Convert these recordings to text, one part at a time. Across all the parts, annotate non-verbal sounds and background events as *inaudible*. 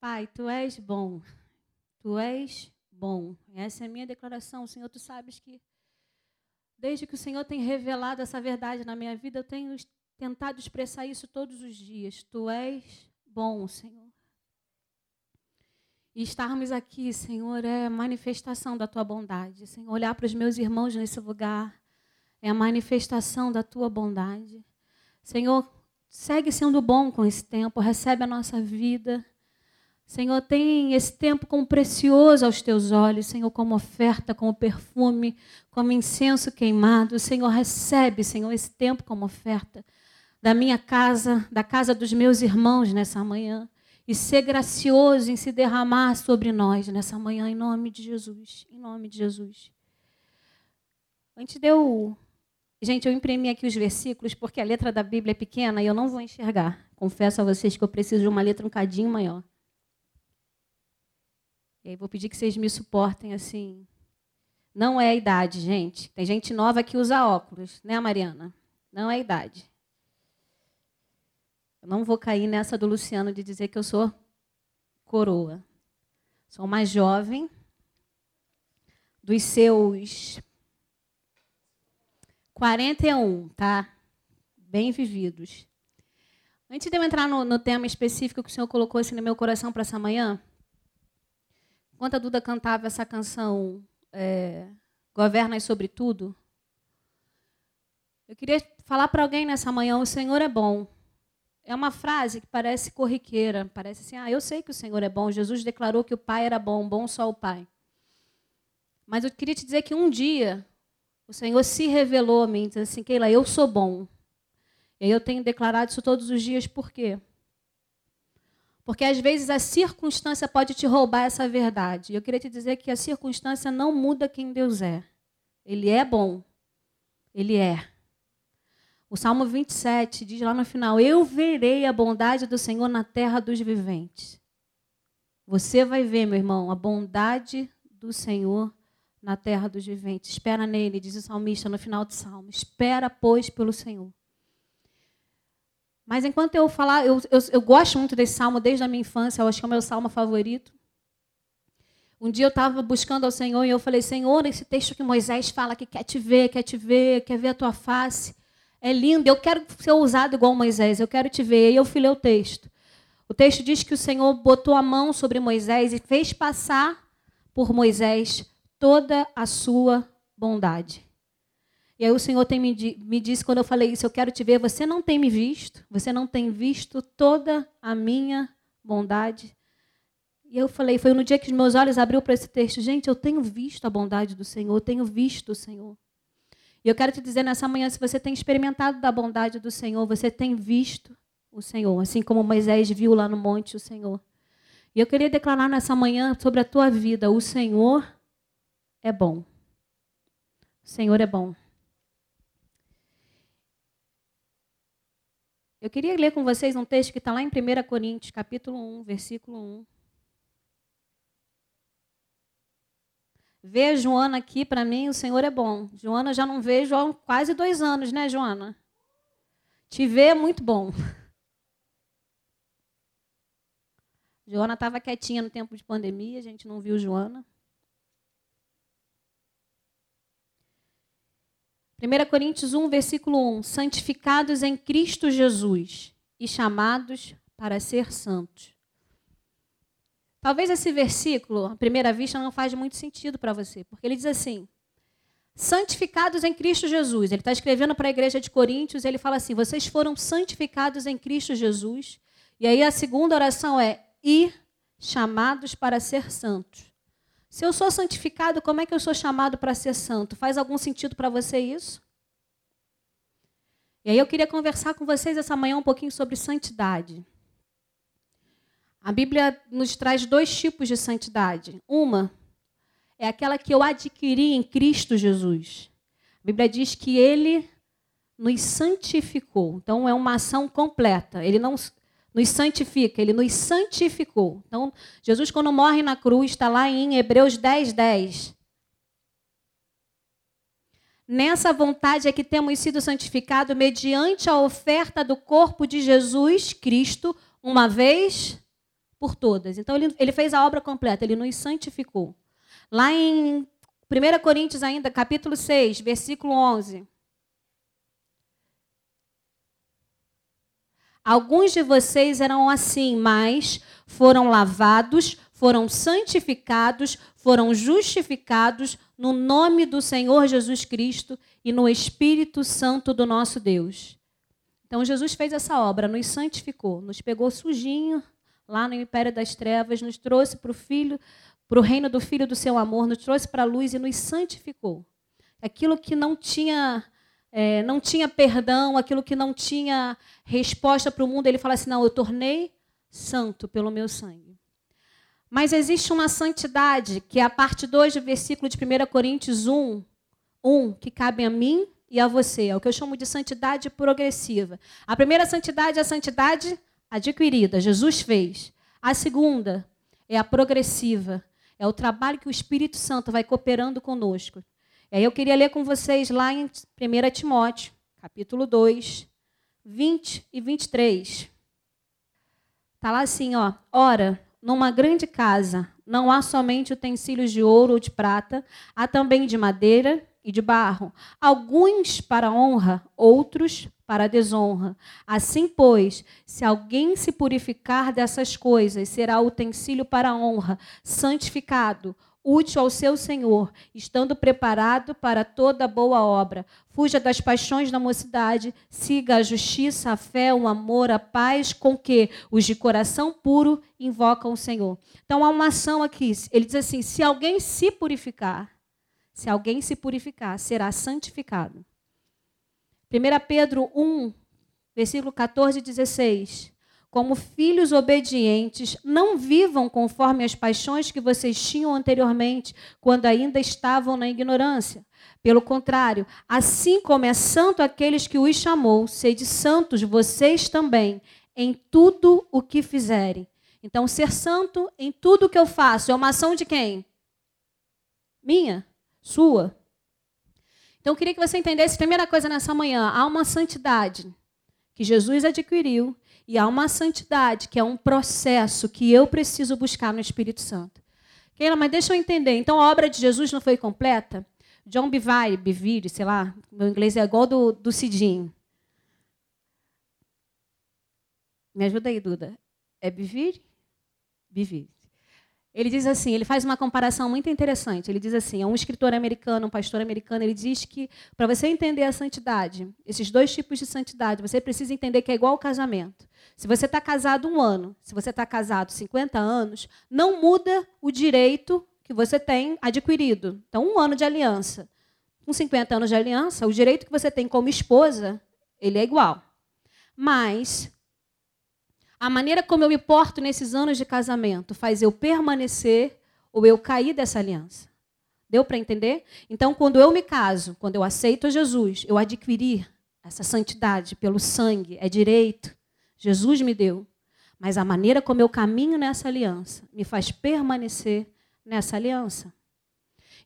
Pai, tu és bom. Tu és bom. Essa é a minha declaração, Senhor. Tu sabes que desde que o Senhor tem revelado essa verdade na minha vida, eu tenho tentado expressar isso todos os dias. Tu és bom, Senhor. E estarmos aqui, Senhor, é manifestação da tua bondade. Senhor, olhar para os meus irmãos nesse lugar é a manifestação da tua bondade. Senhor, segue sendo bom com esse tempo, recebe a nossa vida. Senhor, tem esse tempo como precioso aos teus olhos, Senhor, como oferta, como perfume, como incenso queimado. Senhor, recebe, Senhor, esse tempo como oferta da minha casa, da casa dos meus irmãos nessa manhã. E ser gracioso em se derramar sobre nós nessa manhã, em nome de Jesus. Em nome de Jesus. Antes de eu. Gente, eu imprimi aqui os versículos porque a letra da Bíblia é pequena e eu não vou enxergar. Confesso a vocês que eu preciso de uma letra um cadinho maior. E aí vou pedir que vocês me suportem assim. Não é a idade, gente. Tem gente nova que usa óculos, né, Mariana? Não é a idade. Eu não vou cair nessa do Luciano de dizer que eu sou coroa. Sou mais jovem, dos seus 41, tá? Bem vividos. Antes de eu entrar no, no tema específico que o Senhor colocou assim no meu coração para essa manhã, Enquanto a Duda cantava essa canção é, Governas sobre Tudo, eu queria falar para alguém nessa manhã: o Senhor é bom. É uma frase que parece corriqueira, parece assim: ah, eu sei que o Senhor é bom. Jesus declarou que o Pai era bom, bom só o Pai. Mas eu queria te dizer que um dia o Senhor se revelou a mim, dizendo assim: Keila, eu sou bom. E eu tenho declarado isso todos os dias, por quê? Porque às vezes a circunstância pode te roubar essa verdade. Eu queria te dizer que a circunstância não muda quem Deus é. Ele é bom. Ele é. O Salmo 27 diz lá no final: Eu verei a bondade do Senhor na terra dos viventes. Você vai ver, meu irmão, a bondade do Senhor na terra dos viventes. Espera nele, diz o salmista no final do salmo. Espera, pois, pelo Senhor. Mas enquanto eu falar, eu, eu, eu, gosto muito desse salmo desde a minha infância, eu acho que é o meu salmo favorito. Um dia eu estava buscando ao Senhor e eu falei, Senhor, esse texto que Moisés fala que quer te ver, quer te ver, quer ver a tua face, é lindo, eu quero ser ousado igual Moisés, eu quero te ver. E eu fui o texto. O texto diz que o Senhor botou a mão sobre Moisés e fez passar por Moisés toda a sua bondade. E aí o Senhor tem me, me disse quando eu falei isso, eu quero te ver, você não tem me visto, você não tem visto toda a minha bondade. E eu falei, foi no dia que meus olhos abriu para esse texto, gente, eu tenho visto a bondade do Senhor, eu tenho visto o Senhor. E eu quero te dizer nessa manhã, se você tem experimentado da bondade do Senhor, você tem visto o Senhor, assim como Moisés viu lá no monte o Senhor. E eu queria declarar nessa manhã sobre a tua vida, o Senhor é bom. O Senhor é bom. Eu queria ler com vocês um texto que está lá em 1 Coríntios, capítulo 1, versículo 1. Ver Joana aqui, para mim, o Senhor é bom. Joana já não vejo há quase dois anos, né, Joana? Te ver é muito bom. *laughs* Joana estava quietinha no tempo de pandemia, a gente não viu Joana. 1 Coríntios 1, versículo 1: santificados em Cristo Jesus e chamados para ser santos. Talvez esse versículo, à primeira vista, não faz muito sentido para você, porque ele diz assim: santificados em Cristo Jesus. Ele está escrevendo para a igreja de Coríntios, ele fala assim: vocês foram santificados em Cristo Jesus. E aí a segunda oração é: e chamados para ser santos. Se eu sou santificado, como é que eu sou chamado para ser santo? Faz algum sentido para você isso? E aí eu queria conversar com vocês essa manhã um pouquinho sobre santidade. A Bíblia nos traz dois tipos de santidade. Uma é aquela que eu adquiri em Cristo Jesus. A Bíblia diz que ele nos santificou. Então é uma ação completa. Ele não nos santifica, ele nos santificou. Então, Jesus, quando morre na cruz, está lá em Hebreus 10, 10. Nessa vontade é que temos sido santificados mediante a oferta do corpo de Jesus Cristo, uma vez por todas. Então ele, ele fez a obra completa, ele nos santificou. Lá em 1 Coríntios ainda, capítulo 6, versículo 11. Alguns de vocês eram assim, mas foram lavados, foram santificados, foram justificados no nome do Senhor Jesus Cristo e no Espírito Santo do nosso Deus. Então Jesus fez essa obra, nos santificou, nos pegou sujinho lá no império das trevas, nos trouxe para o filho, para o reino do filho do seu amor, nos trouxe para a luz e nos santificou. Aquilo que não tinha é, não tinha perdão, aquilo que não tinha resposta para o mundo, ele fala assim: não, eu tornei santo pelo meu sangue. Mas existe uma santidade, que é a parte 2 do versículo de 1 Coríntios 1, 1, que cabe a mim e a você. É o que eu chamo de santidade progressiva. A primeira santidade é a santidade adquirida, Jesus fez. A segunda é a progressiva, é o trabalho que o Espírito Santo vai cooperando conosco. E aí eu queria ler com vocês lá em 1 Timóteo, capítulo 2, 20 e 23. Está lá assim, ó. Ora, numa grande casa não há somente utensílios de ouro ou de prata, há também de madeira e de barro, alguns para honra, outros para desonra. Assim, pois, se alguém se purificar dessas coisas, será utensílio para honra, santificado, útil ao seu Senhor, estando preparado para toda boa obra. Fuja das paixões da mocidade, siga a justiça, a fé, o amor, a paz, com que os de coração puro invocam o Senhor. Então há uma ação aqui. Ele diz assim: se alguém se purificar, se alguém se purificar, será santificado. 1 Pedro 1, versículo 14 e 16. Como filhos obedientes, não vivam conforme as paixões que vocês tinham anteriormente, quando ainda estavam na ignorância. Pelo contrário, assim como é santo aqueles que os chamou, sede santos vocês também, em tudo o que fizerem. Então, ser santo em tudo o que eu faço é uma ação de quem? Minha? sua. Então eu queria que você entendesse, primeira coisa nessa manhã, há uma santidade que Jesus adquiriu e há uma santidade que é um processo que eu preciso buscar no Espírito Santo. Keila, mas deixa eu entender. Então a obra de Jesus não foi completa? John Bivai, Bivire, sei lá, meu inglês é igual do, do Cidinho. Me ajuda aí, Duda. É Bivire? Bivire. Ele diz assim, ele faz uma comparação muito interessante. Ele diz assim, é um escritor americano, um pastor americano, ele diz que para você entender a santidade, esses dois tipos de santidade, você precisa entender que é igual ao casamento. Se você está casado um ano, se você está casado 50 anos, não muda o direito que você tem adquirido. Então, um ano de aliança. Com 50 anos de aliança, o direito que você tem como esposa, ele é igual. Mas a maneira como eu me porto nesses anos de casamento faz eu permanecer ou eu cair dessa aliança. Deu para entender? Então, quando eu me caso, quando eu aceito Jesus, eu adquiri essa santidade pelo sangue, é direito. Jesus me deu. Mas a maneira como eu caminho nessa aliança me faz permanecer nessa aliança.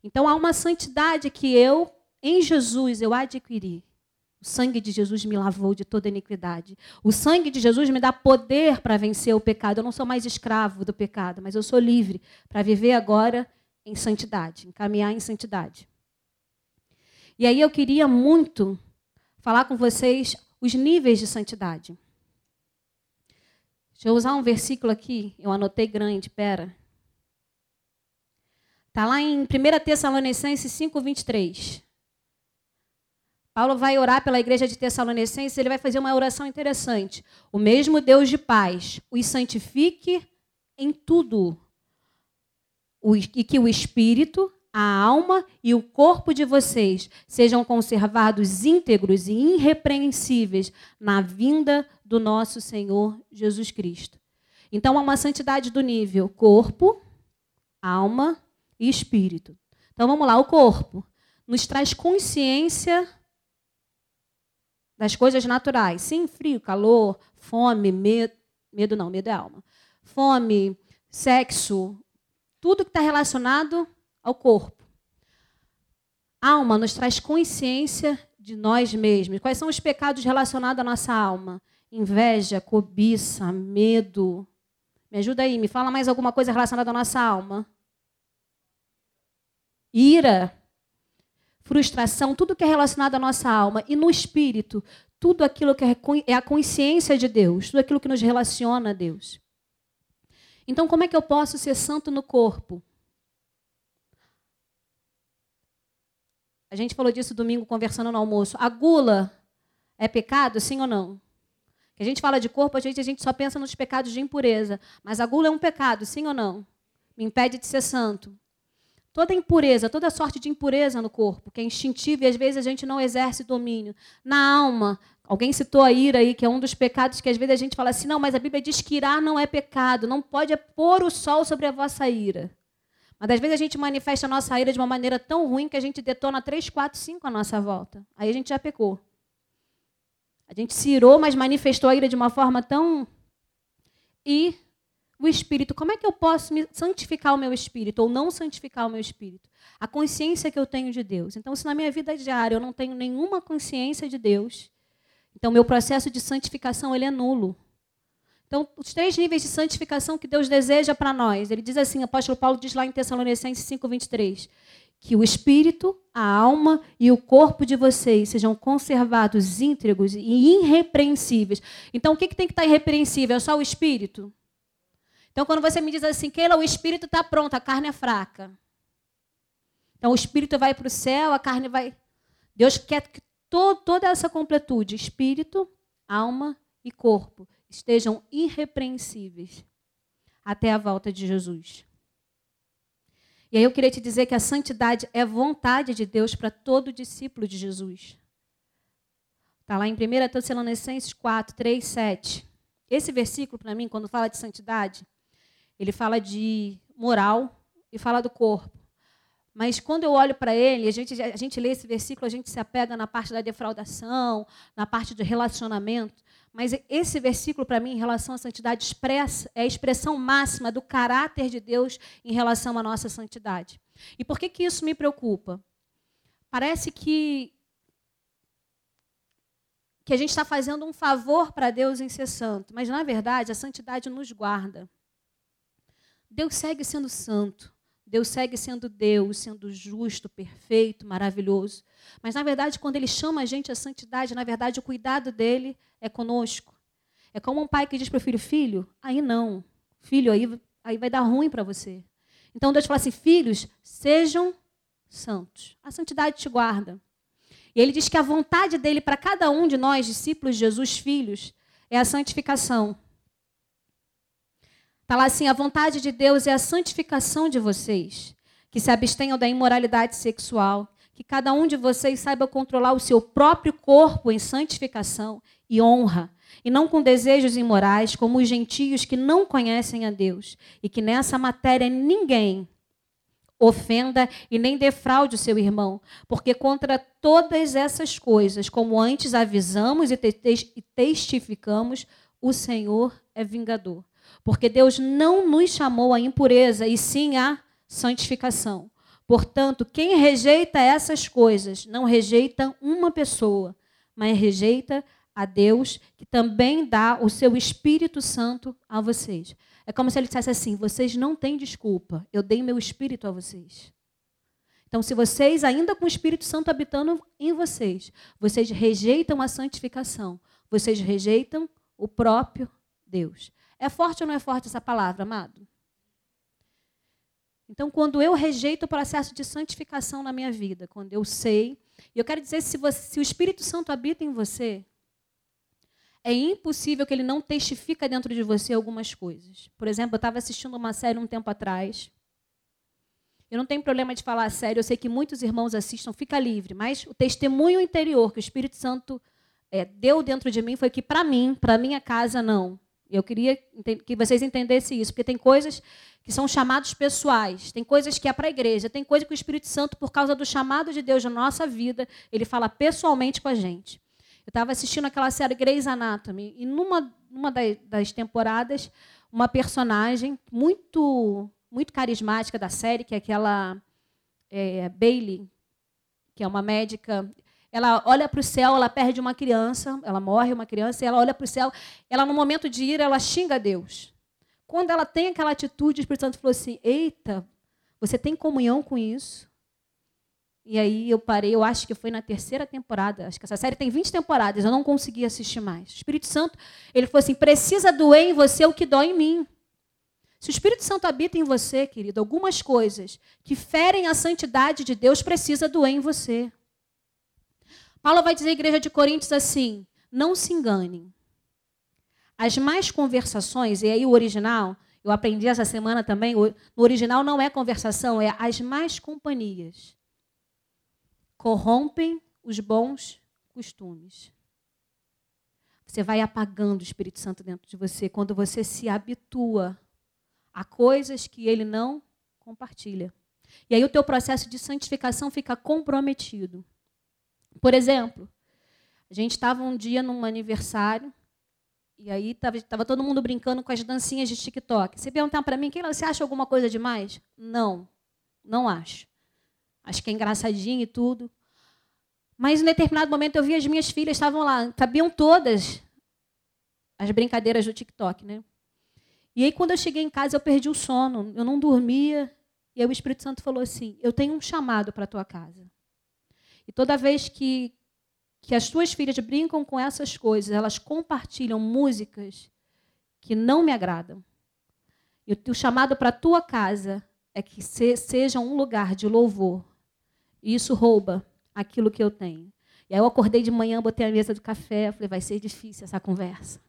Então há uma santidade que eu, em Jesus, eu adquiri. O sangue de Jesus me lavou de toda iniquidade. O sangue de Jesus me dá poder para vencer o pecado. Eu não sou mais escravo do pecado, mas eu sou livre para viver agora em santidade, em caminhar em santidade. E aí eu queria muito falar com vocês os níveis de santidade. Deixa eu usar um versículo aqui, eu anotei grande, pera. Está lá em 1 Tessalonicenses 5, 23. Paulo vai orar pela igreja de Tessalonicenses, ele vai fazer uma oração interessante. O mesmo Deus de paz os santifique em tudo. E que o espírito, a alma e o corpo de vocês sejam conservados íntegros e irrepreensíveis na vinda do nosso Senhor Jesus Cristo. Então há uma santidade do nível corpo, alma e espírito. Então vamos lá, o corpo nos traz consciência das coisas naturais. Sim, frio, calor, fome, medo. Medo não, medo é alma. Fome, sexo, tudo que está relacionado ao corpo. Alma nos traz consciência de nós mesmos. Quais são os pecados relacionados à nossa alma? Inveja, cobiça, medo, Me ajuda aí, me fala mais alguma coisa relacionada à nossa alma. Ira, frustração, tudo que é relacionado à nossa alma. E no espírito, tudo aquilo que é a consciência de Deus, tudo aquilo que nos relaciona a Deus. Então, como é que eu posso ser santo no corpo? A gente falou disso domingo conversando no almoço. A gula é pecado, sim ou não? Que a gente fala de corpo, a gente, a gente só pensa nos pecados de impureza. Mas a gula é um pecado, sim ou não? Me impede de ser santo. Toda impureza, toda sorte de impureza no corpo, que é instintivo e às vezes a gente não exerce domínio. Na alma, alguém citou a ira aí, que é um dos pecados que às vezes a gente fala assim: não, mas a Bíblia diz que irar não é pecado, não pode pôr o sol sobre a vossa ira. Mas às vezes a gente manifesta a nossa ira de uma maneira tão ruim que a gente detona três, quatro, cinco à nossa volta. Aí a gente já pecou. A gente se irou, mas manifestou a ira de uma forma tão. E o espírito, como é que eu posso santificar o meu espírito ou não santificar o meu espírito? A consciência que eu tenho de Deus. Então, se na minha vida diária eu não tenho nenhuma consciência de Deus, então meu processo de santificação ele é nulo. Então, os três níveis de santificação que Deus deseja para nós. Ele diz assim, o apóstolo Paulo diz lá em Tessalonicenses 5:23, que o espírito, a alma e o corpo de vocês sejam conservados íntegros e irrepreensíveis. Então, o que, que tem que estar irrepreensível? É só o espírito? Então, quando você me diz assim, Keila, o espírito está pronto, a carne é fraca. Então, o espírito vai para o céu, a carne vai. Deus quer que toda essa completude, espírito, alma e corpo, estejam irrepreensíveis até a volta de Jesus. E aí eu queria te dizer que a santidade é vontade de Deus para todo discípulo de Jesus. Está lá em 1 Tessalonicenses 4, 3, 7. Esse versículo, para mim, quando fala de santidade, ele fala de moral e fala do corpo. Mas quando eu olho para ele, a gente, a gente lê esse versículo, a gente se apega na parte da defraudação, na parte de relacionamento. Mas esse versículo, para mim, em relação à santidade, expressa, é a expressão máxima do caráter de Deus em relação à nossa santidade. E por que, que isso me preocupa? Parece que, que a gente está fazendo um favor para Deus em ser santo, mas, na verdade, a santidade nos guarda. Deus segue sendo santo. Deus segue sendo Deus, sendo justo, perfeito, maravilhoso. Mas, na verdade, quando Ele chama a gente à santidade, na verdade, o cuidado dele é conosco. É como um pai que diz para o filho: Filho, aí não. Filho, aí, aí vai dar ruim para você. Então, Deus fala assim: Filhos, sejam santos. A santidade te guarda. E ele diz que a vontade dele para cada um de nós, discípulos de Jesus, filhos, é a santificação. Está lá assim: a vontade de Deus é a santificação de vocês, que se abstenham da imoralidade sexual, que cada um de vocês saiba controlar o seu próprio corpo em santificação e honra, e não com desejos imorais, como os gentios que não conhecem a Deus, e que nessa matéria ninguém ofenda e nem defraude o seu irmão, porque contra todas essas coisas, como antes avisamos e testificamos, o Senhor é vingador. Porque Deus não nos chamou à impureza, e sim à santificação. Portanto, quem rejeita essas coisas não rejeita uma pessoa, mas rejeita a Deus, que também dá o seu Espírito Santo a vocês. É como se ele dissesse assim: vocês não têm desculpa, eu dei meu Espírito a vocês. Então, se vocês, ainda com o Espírito Santo habitando em vocês, vocês rejeitam a santificação, vocês rejeitam o próprio Deus. É forte ou não é forte essa palavra, amado? Então, quando eu rejeito o processo de santificação na minha vida, quando eu sei, e eu quero dizer, se, você, se o Espírito Santo habita em você, é impossível que ele não testifique dentro de você algumas coisas. Por exemplo, eu estava assistindo uma série um tempo atrás. Eu não tenho problema de falar sério, eu sei que muitos irmãos assistam, fica livre, mas o testemunho interior que o Espírito Santo é, deu dentro de mim foi que, para mim, para minha casa, não. Eu queria que vocês entendessem isso, porque tem coisas que são chamados pessoais, tem coisas que é para a igreja, tem coisa que o Espírito Santo, por causa do chamado de Deus na nossa vida, ele fala pessoalmente com a gente. Eu estava assistindo aquela série Grey's Anatomy, e numa, numa das temporadas, uma personagem muito, muito carismática da série, que é aquela é, Bailey, que é uma médica ela olha para o céu, ela perde uma criança, ela morre uma criança, e ela olha para o céu, ela no momento de ira, ela xinga Deus. quando ela tem aquela atitude, o Espírito Santo falou assim: Eita, você tem comunhão com isso? E aí eu parei, eu acho que foi na terceira temporada. Acho que essa série tem 20 temporadas, eu não consegui assistir mais. O Espírito Santo, ele falou assim: precisa doer em você o que dói em mim. Se o Espírito Santo habita em você, querido, algumas coisas que ferem a santidade de Deus precisa doer em você. Paulo vai dizer à igreja de Coríntios assim: não se enganem. As mais conversações, e aí o original, eu aprendi essa semana também, no original não é conversação, é as mais companhias. Corrompem os bons costumes. Você vai apagando o Espírito Santo dentro de você quando você se habitua a coisas que ele não compartilha. E aí o teu processo de santificação fica comprometido. Por exemplo, a gente estava um dia num aniversário e aí estava todo mundo brincando com as dancinhas de TikTok. Você perguntar para mim, você acha alguma coisa demais? Não, não acho. Acho que é engraçadinho e tudo. Mas em determinado momento eu vi as minhas filhas estavam lá, sabiam todas as brincadeiras do TikTok, né? E aí, quando eu cheguei em casa, eu perdi o sono, eu não dormia. E aí o Espírito Santo falou assim: Eu tenho um chamado para tua casa. E toda vez que, que as tuas filhas brincam com essas coisas, elas compartilham músicas que não me agradam. E o, o chamado para a tua casa é que se, seja um lugar de louvor. E isso rouba aquilo que eu tenho. E aí eu acordei de manhã, botei a mesa do café, falei, vai ser difícil essa conversa.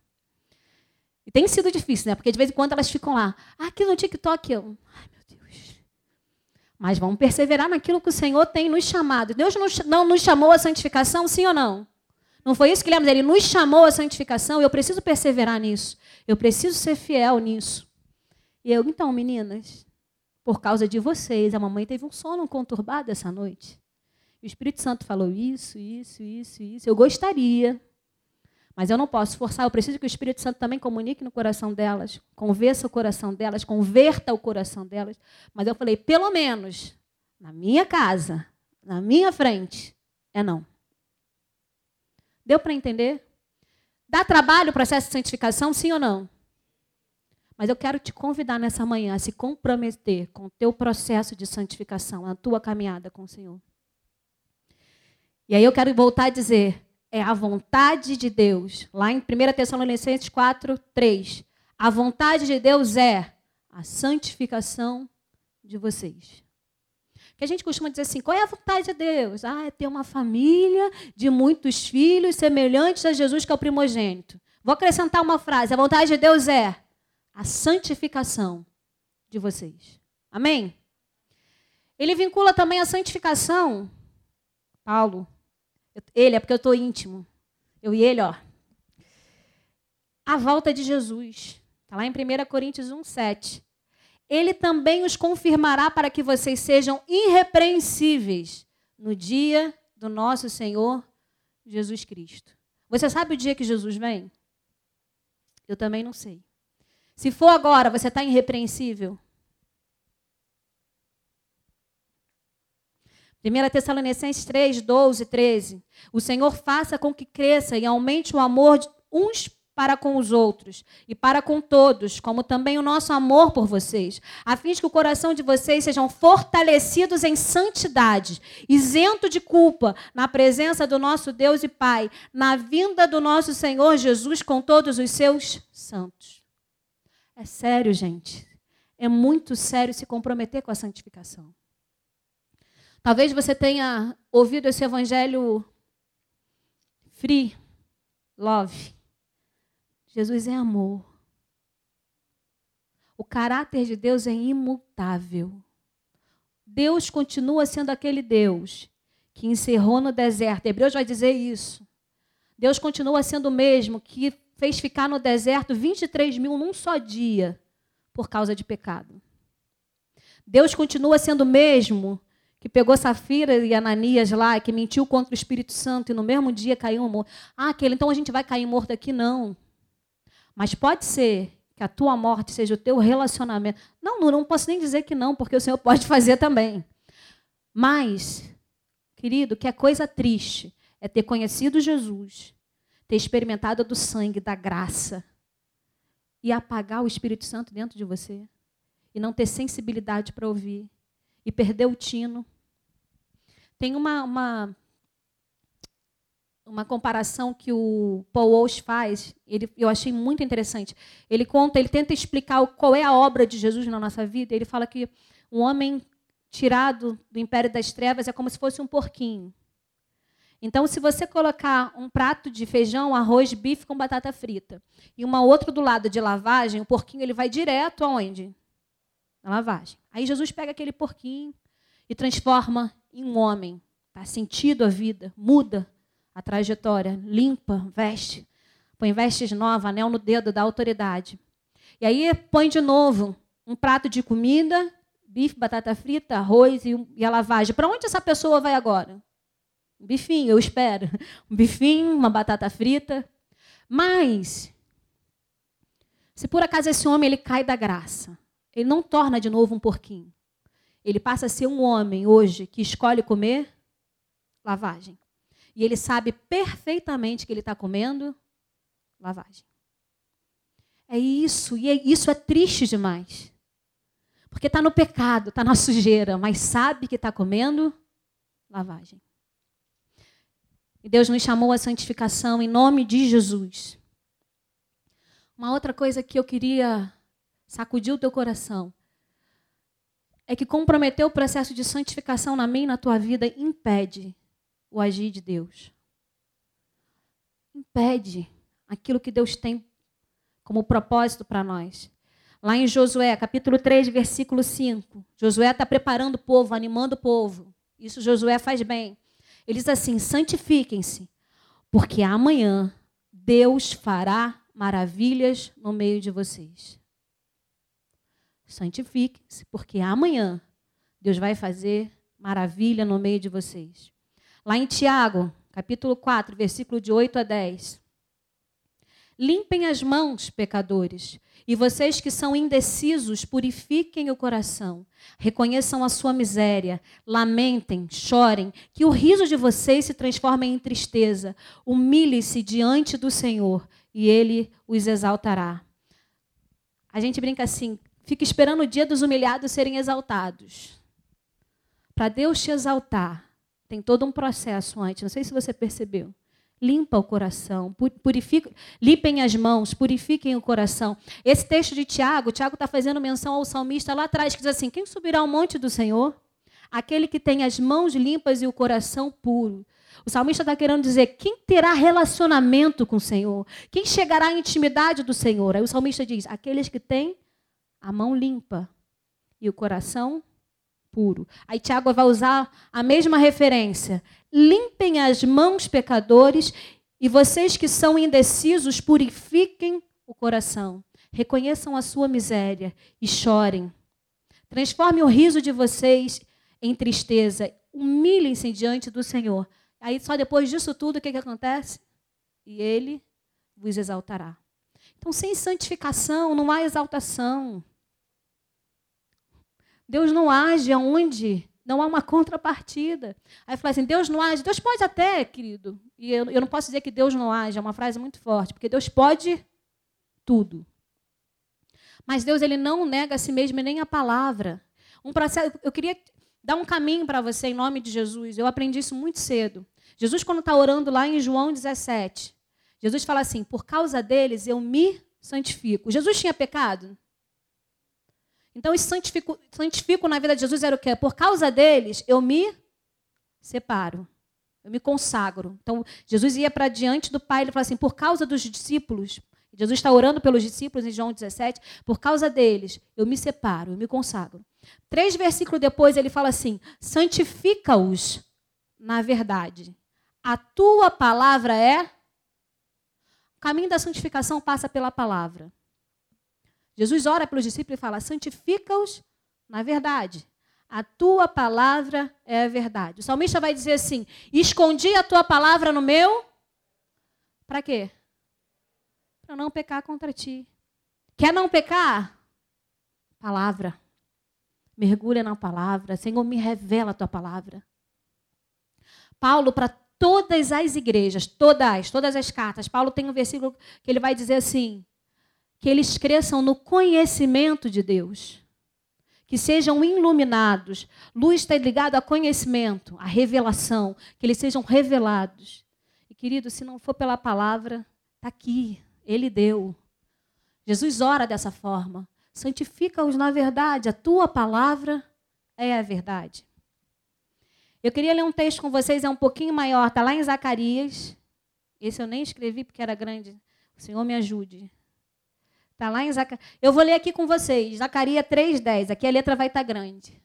E tem sido difícil, né? Porque de vez em quando elas ficam lá. Ah, aqui no TikTok eu. Ai, meu Deus. Mas vamos perseverar naquilo que o Senhor tem nos chamado. Deus não nos chamou à santificação, sim ou não? Não foi isso que lemos? Ele nos chamou à santificação e eu preciso perseverar nisso. Eu preciso ser fiel nisso. E eu, então, meninas, por causa de vocês, a mamãe teve um sono conturbado essa noite. O Espírito Santo falou isso, isso, isso, isso. Eu gostaria mas eu não posso forçar, eu preciso que o Espírito Santo também comunique no coração delas, convença o coração delas, converta o coração delas. Mas eu falei, pelo menos, na minha casa, na minha frente, é não. Deu para entender? Dá trabalho o processo de santificação, sim ou não? Mas eu quero te convidar nessa manhã a se comprometer com o teu processo de santificação, a tua caminhada com o Senhor. E aí eu quero voltar a dizer, é a vontade de Deus. Lá em 1 Tessalonicenses 4, 3. A vontade de Deus é a santificação de vocês. Que a gente costuma dizer assim: qual é a vontade de Deus? Ah, é ter uma família de muitos filhos semelhantes a Jesus, que é o primogênito. Vou acrescentar uma frase: a vontade de Deus é a santificação de vocês. Amém? Ele vincula também a santificação, Paulo, ele é porque eu estou íntimo. Eu e ele, ó. A volta de Jesus. Está lá em 1 Coríntios 1, 7. Ele também os confirmará para que vocês sejam irrepreensíveis no dia do nosso Senhor Jesus Cristo. Você sabe o dia que Jesus vem? Eu também não sei. Se for agora, você está irrepreensível? 1 Tessalonicenses 3, 12, 13. O Senhor faça com que cresça e aumente o amor de uns para com os outros e para com todos, como também o nosso amor por vocês, a fim de que o coração de vocês sejam fortalecidos em santidade, isento de culpa, na presença do nosso Deus e Pai, na vinda do nosso Senhor Jesus com todos os seus santos. É sério, gente. É muito sério se comprometer com a santificação. Talvez você tenha ouvido esse evangelho free, love. Jesus é amor. O caráter de Deus é imutável. Deus continua sendo aquele Deus que encerrou no deserto. Hebreus vai dizer isso. Deus continua sendo o mesmo que fez ficar no deserto 23 mil num só dia por causa de pecado. Deus continua sendo o mesmo que pegou Safira e Ananias lá, que mentiu contra o Espírito Santo e no mesmo dia caiu morto. Ah, aquele, então a gente vai cair morto aqui? Não. Mas pode ser que a tua morte seja o teu relacionamento. Não, não, não posso nem dizer que não, porque o Senhor pode fazer também. Mas, querido, que é coisa triste é ter conhecido Jesus, ter experimentado do sangue, da graça, e apagar o Espírito Santo dentro de você e não ter sensibilidade para ouvir e perder o tino. Tem uma, uma, uma comparação que o Paul Walsh faz, ele, eu achei muito interessante. Ele conta, ele tenta explicar qual é a obra de Jesus na nossa vida. Ele fala que um homem tirado do império das trevas é como se fosse um porquinho. Então, se você colocar um prato de feijão, arroz, bife com batata frita e uma outra do lado de lavagem, o porquinho ele vai direto aonde? Na lavagem. Aí Jesus pega aquele porquinho e transforma em um homem. Tá sentido a vida, muda a trajetória, limpa, veste, põe vestes novas, anel no dedo da autoridade. E aí põe de novo um prato de comida, bife, batata frita, arroz e, e a lavagem. Para onde essa pessoa vai agora? Um bifinho, eu espero. *laughs* Um bifinho, uma batata frita. Mas, se por acaso esse homem ele cai da graça, ele não torna de novo um porquinho. Ele passa a ser um homem hoje que escolhe comer lavagem. E ele sabe perfeitamente que ele está comendo lavagem. É isso, e é, isso é triste demais. Porque está no pecado, está na sujeira, mas sabe que está comendo lavagem. E Deus nos chamou à santificação em nome de Jesus. Uma outra coisa que eu queria sacudir o teu coração é que comprometer o processo de santificação na minha e na tua vida impede o agir de Deus. Impede aquilo que Deus tem como propósito para nós. Lá em Josué, capítulo 3, versículo 5, Josué está preparando o povo, animando o povo. Isso Josué faz bem. Ele diz assim: santifiquem-se, porque amanhã Deus fará maravilhas no meio de vocês. Santifiquem-se, porque amanhã Deus vai fazer maravilha no meio de vocês. Lá em Tiago, capítulo 4, versículo de 8 a 10. Limpem as mãos, pecadores, e vocês que são indecisos, purifiquem o coração. Reconheçam a sua miséria, lamentem, chorem, que o riso de vocês se transforme em tristeza. Humilhem-se diante do Senhor e ele os exaltará. A gente brinca assim, fica esperando o dia dos humilhados serem exaltados. Para Deus te exaltar, tem todo um processo antes. Não sei se você percebeu limpa o coração, purifica, limpem as mãos, purifiquem o coração. Esse texto de Tiago, Tiago está fazendo menção ao salmista lá atrás, que diz assim: quem subirá ao monte do Senhor? Aquele que tem as mãos limpas e o coração puro. O salmista está querendo dizer: quem terá relacionamento com o Senhor? Quem chegará à intimidade do Senhor? Aí o salmista diz: aqueles que têm a mão limpa e o coração puro. Aí Tiago vai usar a mesma referência. Limpem as mãos, pecadores, e vocês que são indecisos, purifiquem o coração. Reconheçam a sua miséria e chorem. Transforme o riso de vocês em tristeza. Humilhem-se diante do Senhor. Aí, só depois disso tudo, o que, que acontece? E Ele vos exaltará. Então, sem santificação, não há exaltação. Deus não age aonde não há uma contrapartida. Aí fala assim: Deus não age. Deus pode até, querido. E eu, eu não posso dizer que Deus não age, é uma frase muito forte, porque Deus pode tudo. Mas Deus ele não nega a si mesmo nem a palavra. Um processo, eu queria dar um caminho para você em nome de Jesus. Eu aprendi isso muito cedo. Jesus, quando está orando lá em João 17, Jesus fala assim: por causa deles eu me santifico. Jesus tinha pecado? Então, esse santifico, santifico na vida de Jesus era o quê? Por causa deles, eu me separo. Eu me consagro. Então, Jesus ia para diante do Pai, ele fala assim: por causa dos discípulos, Jesus está orando pelos discípulos em João 17, por causa deles, eu me separo, eu me consagro. Três versículos depois, ele fala assim: santifica-os na verdade. A tua palavra é. O caminho da santificação passa pela palavra. Jesus ora pelos discípulos e fala: santifica-os na verdade. A tua palavra é a verdade. O salmista vai dizer assim: escondi a tua palavra no meu. Para quê? Para não pecar contra ti. Quer não pecar? Palavra. Mergulha na palavra. Senhor, me revela a tua palavra. Paulo, para todas as igrejas, todas, todas as cartas, Paulo tem um versículo que ele vai dizer assim: que eles cresçam no conhecimento de Deus. Que sejam iluminados. Luz está ligada a conhecimento, a revelação. Que eles sejam revelados. E, querido, se não for pela palavra, está aqui. Ele deu. Jesus ora dessa forma. Santifica-os na verdade. A tua palavra é a verdade. Eu queria ler um texto com vocês, é um pouquinho maior, está lá em Zacarias. Esse eu nem escrevi porque era grande. O Senhor me ajude. Está lá em Zacarias. Eu vou ler aqui com vocês. Zacarias 3,10. Aqui a letra vai estar tá grande.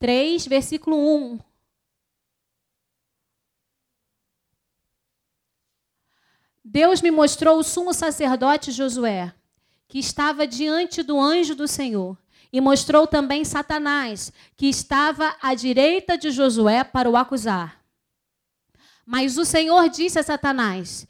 3, versículo 1. Deus me mostrou o sumo sacerdote Josué, que estava diante do anjo do Senhor, e mostrou também Satanás, que estava à direita de Josué para o acusar. Mas o Senhor disse a Satanás: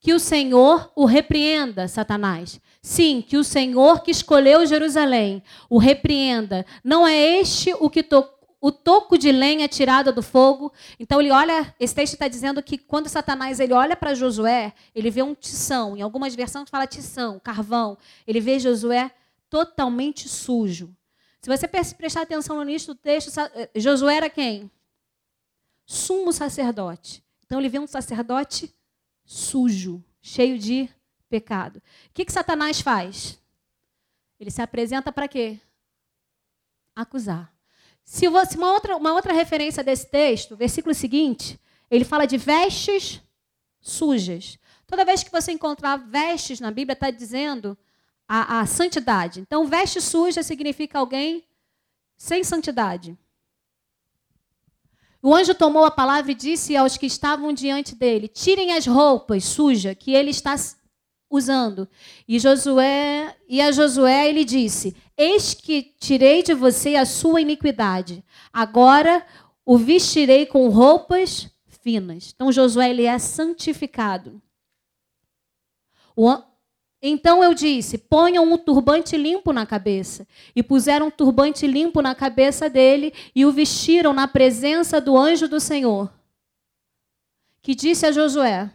Que o Senhor o repreenda, Satanás. Sim, que o Senhor que escolheu Jerusalém o repreenda. Não é este o que tocou o toco de lenha tirado do fogo. Então ele olha, esse texto está dizendo que quando Satanás ele olha para Josué, ele vê um tição. Em algumas versões fala tição, carvão. Ele vê Josué totalmente sujo. Se você prestar atenção no início do texto, eh, Josué era quem? Sumo sacerdote. Então ele vê um sacerdote sujo, cheio de pecado. O que, que Satanás faz? Ele se apresenta para quê? Acusar. Se você, uma, outra, uma outra referência desse texto, versículo seguinte, ele fala de vestes sujas. Toda vez que você encontrar vestes na Bíblia, está dizendo a, a santidade. Então, veste suja significa alguém sem santidade. O anjo tomou a palavra e disse aos que estavam diante dele: Tirem as roupas sujas que ele está usando. E Josué e a Josué ele disse: Eis que tirei de você a sua iniquidade. Agora o vestirei com roupas finas. Então Josué ele é santificado. Então eu disse: ponham um turbante limpo na cabeça. E puseram um turbante limpo na cabeça dele e o vestiram na presença do anjo do Senhor. Que disse a Josué: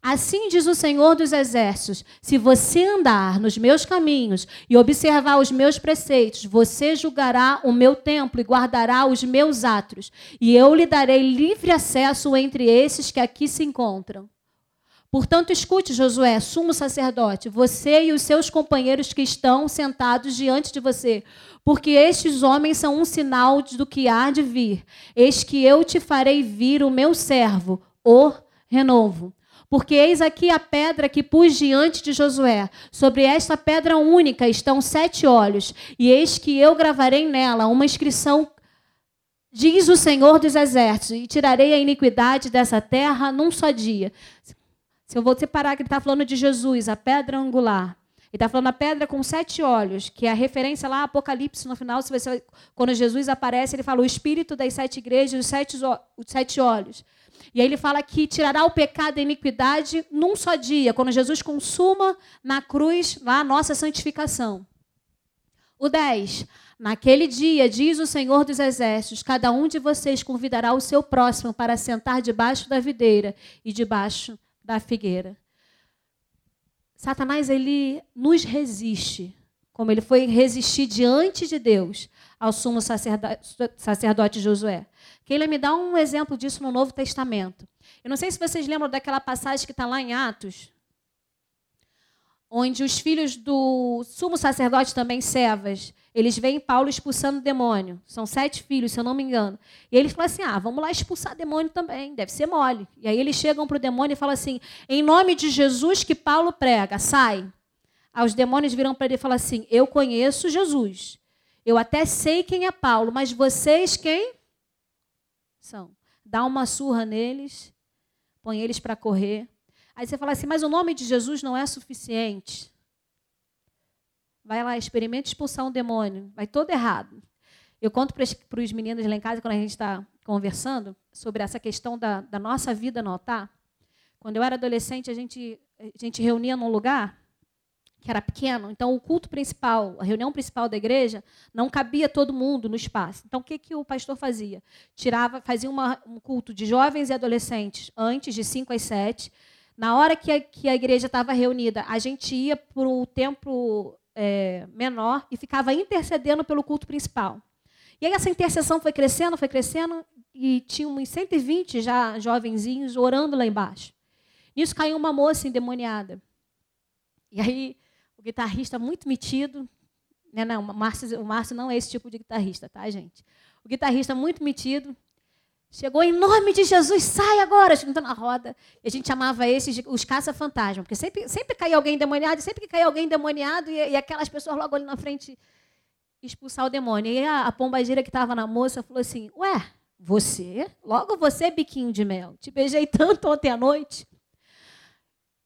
Assim diz o Senhor dos Exércitos: se você andar nos meus caminhos e observar os meus preceitos, você julgará o meu templo e guardará os meus atos, e eu lhe darei livre acesso entre esses que aqui se encontram. Portanto, escute, Josué, sumo sacerdote, você e os seus companheiros que estão sentados diante de você, porque estes homens são um sinal do que há de vir. Eis que eu te farei vir o meu servo, o renovo. Porque eis aqui a pedra que pus diante de Josué. Sobre esta pedra única estão sete olhos, e eis que eu gravarei nela uma inscrição Diz o Senhor dos Exércitos, e tirarei a iniquidade dessa terra num só dia. Se eu vou separar que ele está falando de Jesus, a pedra angular. Ele está falando a pedra com sete olhos, que é a referência lá Apocalipse no final. Se você, quando Jesus aparece, ele fala o espírito das sete igrejas, os sete, os sete olhos. E aí ele fala que tirará o pecado e a iniquidade num só dia, quando Jesus consuma na cruz lá a nossa santificação. O 10. Naquele dia, diz o Senhor dos Exércitos, cada um de vocês convidará o seu próximo para sentar debaixo da videira e debaixo da figueira. Satanás ele nos resiste, como ele foi resistir diante de Deus ao sumo sacerdote, Josué. Keila me dá um exemplo disso no Novo Testamento. Eu não sei se vocês lembram daquela passagem que está lá em Atos, onde os filhos do sumo sacerdote também, Sevas, eles veem Paulo expulsando demônio. São sete filhos, se eu não me engano. E eles falam assim: ah, vamos lá expulsar demônio também, deve ser mole. E aí eles chegam para o demônio e falam assim: em nome de Jesus que Paulo prega, sai. Aí os demônios viram para ele e falam assim: eu conheço Jesus. Eu até sei quem é Paulo, mas vocês quem são? Dá uma surra neles, põe eles para correr. Aí você fala assim: mas o nome de Jesus não é suficiente. Vai lá, experimenta expulsar um demônio. Vai todo errado. Eu conto para os meninos lá em casa, quando a gente está conversando, sobre essa questão da, da, nossa vida no altar. Quando eu era adolescente, a gente, a gente reunia num lugar que era pequeno. Então, o culto principal, a reunião principal da igreja, não cabia todo mundo no espaço. Então, o que, que o pastor fazia? Tirava, fazia uma, um culto de jovens e adolescentes antes, de 5 às 7. Na hora que a, que a igreja estava reunida, a gente ia para o templo é, menor e ficava intercedendo pelo culto principal. E aí essa intercessão foi crescendo, foi crescendo, e tinha uns 120 já jovenzinhos orando lá embaixo. Nisso caiu uma moça endemoniada. E aí o guitarrista muito metido, né, não, o Márcio, o Márcio não é esse tipo de guitarrista, tá, gente? O guitarrista muito metido, Chegou em nome de Jesus, sai agora, juntando na roda. E a gente chamava esses de, os caça-fantasma, porque sempre, sempre caía alguém endemoniado, e sempre que caía alguém endemoniado, e, e, aquelas pessoas logo ali na frente expulsar o demônio. E a, a pombagira que estava na moça falou assim: Ué, você? Logo você, biquinho de mel. Te beijei tanto ontem à noite.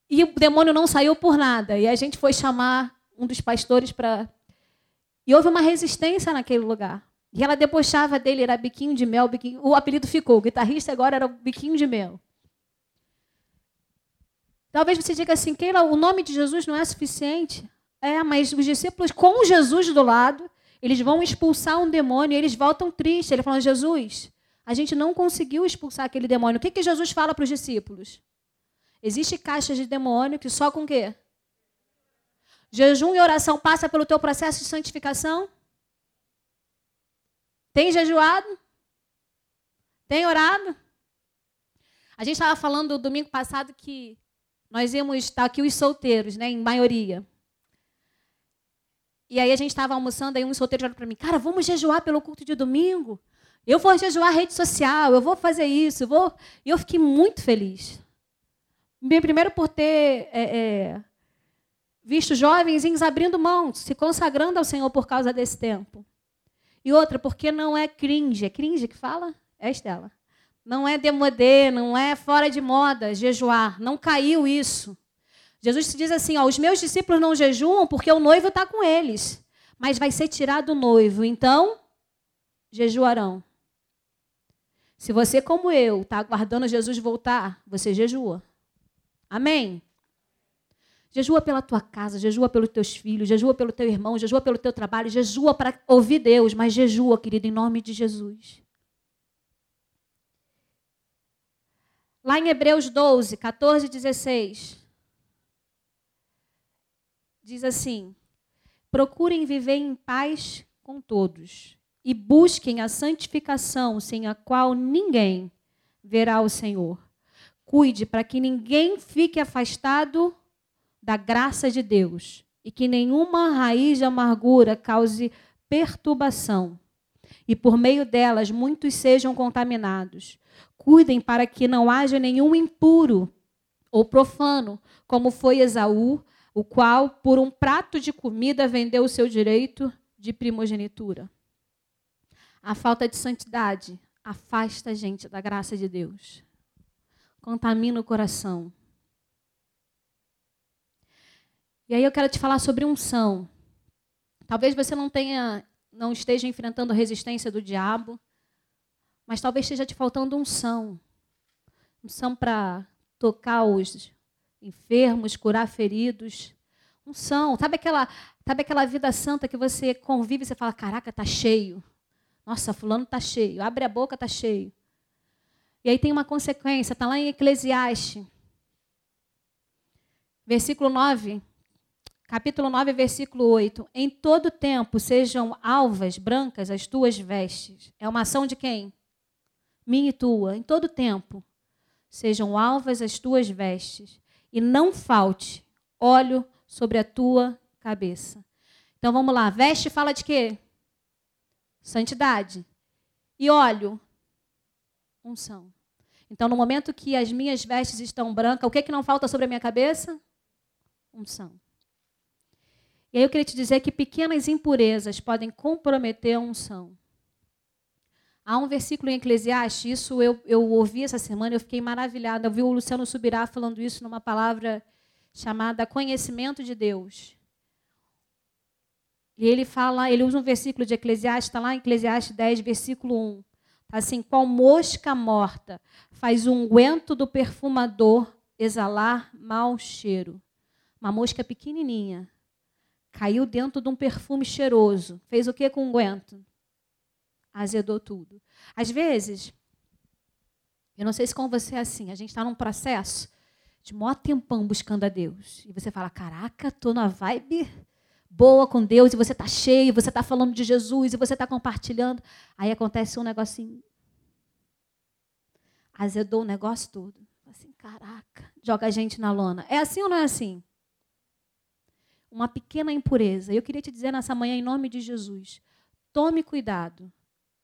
E o demônio não saiu por nada. E a gente foi chamar um dos pastores para. E houve uma resistência naquele lugar. E ela debochava dele, era biquinho de mel, biquinho... o apelido ficou, o guitarrista agora era o biquinho de mel. Talvez você diga assim, Keila, o nome de Jesus não é suficiente. É, mas os discípulos, com Jesus do lado, eles vão expulsar um demônio eles voltam tristes. Ele falou, Jesus, a gente não conseguiu expulsar aquele demônio. O que, que Jesus fala para os discípulos? Existe caixa de demônio que só com quê? Jejum e oração passa pelo teu processo de santificação? Tem jejuado? Tem orado? A gente estava falando domingo passado que nós íamos estar aqui os solteiros, né, em maioria. E aí a gente estava almoçando, aí um solteiro olhou para mim, cara, vamos jejuar pelo culto de domingo? Eu vou jejuar rede social, eu vou fazer isso, eu vou. E eu fiquei muito feliz. Primeiro por ter é, é, visto jovens abrindo mão, se consagrando ao Senhor por causa desse tempo. E outra, porque não é cringe. É cringe que fala? É, Estela. Não é demodê, não é fora de moda jejuar. Não caiu isso. Jesus diz assim: ó, os meus discípulos não jejuam porque o noivo está com eles. Mas vai ser tirado o noivo. Então, jejuarão. Se você, como eu, está aguardando Jesus voltar, você jejua. Amém? Jejua pela tua casa, jejua pelos teus filhos, jejua pelo teu irmão, jejua pelo teu trabalho, jejua para ouvir Deus, mas jejua, querido, em nome de Jesus. Lá em Hebreus 12, 14 e 16, diz assim: Procurem viver em paz com todos e busquem a santificação, sem a qual ninguém verá o Senhor. Cuide para que ninguém fique afastado da graça de Deus e que nenhuma raiz de amargura cause perturbação e por meio delas muitos sejam contaminados. Cuidem para que não haja nenhum impuro ou profano, como foi Esaú, o qual, por um prato de comida, vendeu o seu direito de primogenitura. A falta de santidade afasta a gente da graça de Deus, contamina o coração. E aí eu quero te falar sobre unção. Talvez você não tenha, não esteja enfrentando resistência do diabo, mas talvez esteja te faltando unção. Unção para tocar os enfermos, curar feridos. Unção. Sabe aquela, sabe aquela vida santa que você convive e você fala: "Caraca, tá cheio". Nossa, fulano tá cheio. Abre a boca, tá cheio. E aí tem uma consequência, está lá em Eclesiastes. Versículo 9 capítulo 9, versículo 8. Em todo tempo sejam alvas, brancas as tuas vestes. É uma ação de quem? Minha e tua. Em todo tempo sejam alvas as tuas vestes. E não falte óleo sobre a tua cabeça. Então vamos lá. Veste fala de quê? Santidade. E óleo? Unção. Então, no momento que as minhas vestes estão brancas, o que, é que não falta sobre a minha cabeça? Unção. E aí eu queria te dizer que pequenas impurezas podem comprometer a unção. Há um versículo em Eclesiastes, isso eu, eu ouvi essa semana, eu fiquei maravilhada. Eu vi o Luciano Subirá falando isso numa palavra chamada conhecimento de Deus. E ele fala, ele usa um versículo de Eclesiastes, está lá em Eclesiastes 10, versículo 1. Tá assim, qual mosca morta faz o unguento do perfumador exalar mau cheiro. Uma mosca pequenininha, Caiu dentro de um perfume cheiroso. Fez o que com o unguento? Azedou tudo. Às vezes, eu não sei se com você é assim, a gente está num processo de maior tempão buscando a Deus. E você fala: Caraca, tô na vibe boa com Deus, e você está cheio, você está falando de Jesus, e você está compartilhando. Aí acontece um negocinho. Azedou o negócio todo. Assim, caraca, joga a gente na lona. É assim ou não é assim? Uma pequena impureza. Eu queria te dizer nessa manhã, em nome de Jesus, tome cuidado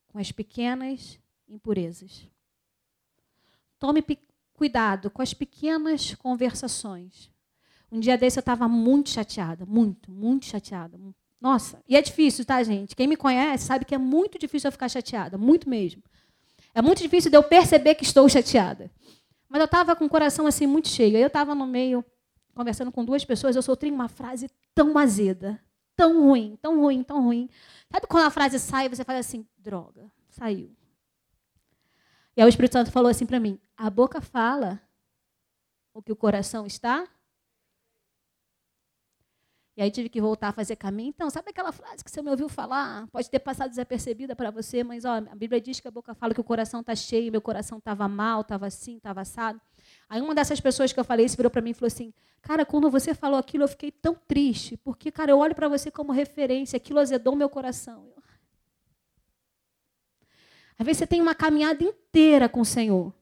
com as pequenas impurezas. Tome cuidado com as pequenas conversações. Um dia desse eu estava muito chateada, muito, muito chateada. Nossa, e é difícil, tá, gente? Quem me conhece sabe que é muito difícil eu ficar chateada, muito mesmo. É muito difícil de eu perceber que estou chateada. Mas eu estava com o coração assim muito cheio. Eu estava no meio, conversando com duas pessoas, eu soltei uma frase tão azeda, tão ruim, tão ruim, tão ruim. Sabe quando a frase sai você fala assim, droga, saiu. E aí o Espírito Santo falou assim para mim: a boca fala o que o coração está e aí tive que voltar a fazer caminho. Então, sabe aquela frase que você me ouviu falar? Pode ter passado desapercebida para você, mas ó, a Bíblia diz que a boca fala que o coração está cheio, meu coração estava mal, estava assim, estava assado. Aí uma dessas pessoas que eu falei isso virou para mim e falou assim: Cara, quando você falou aquilo, eu fiquei tão triste, porque, cara, eu olho para você como referência, aquilo azedou meu coração. Às vezes você tem uma caminhada inteira com o Senhor.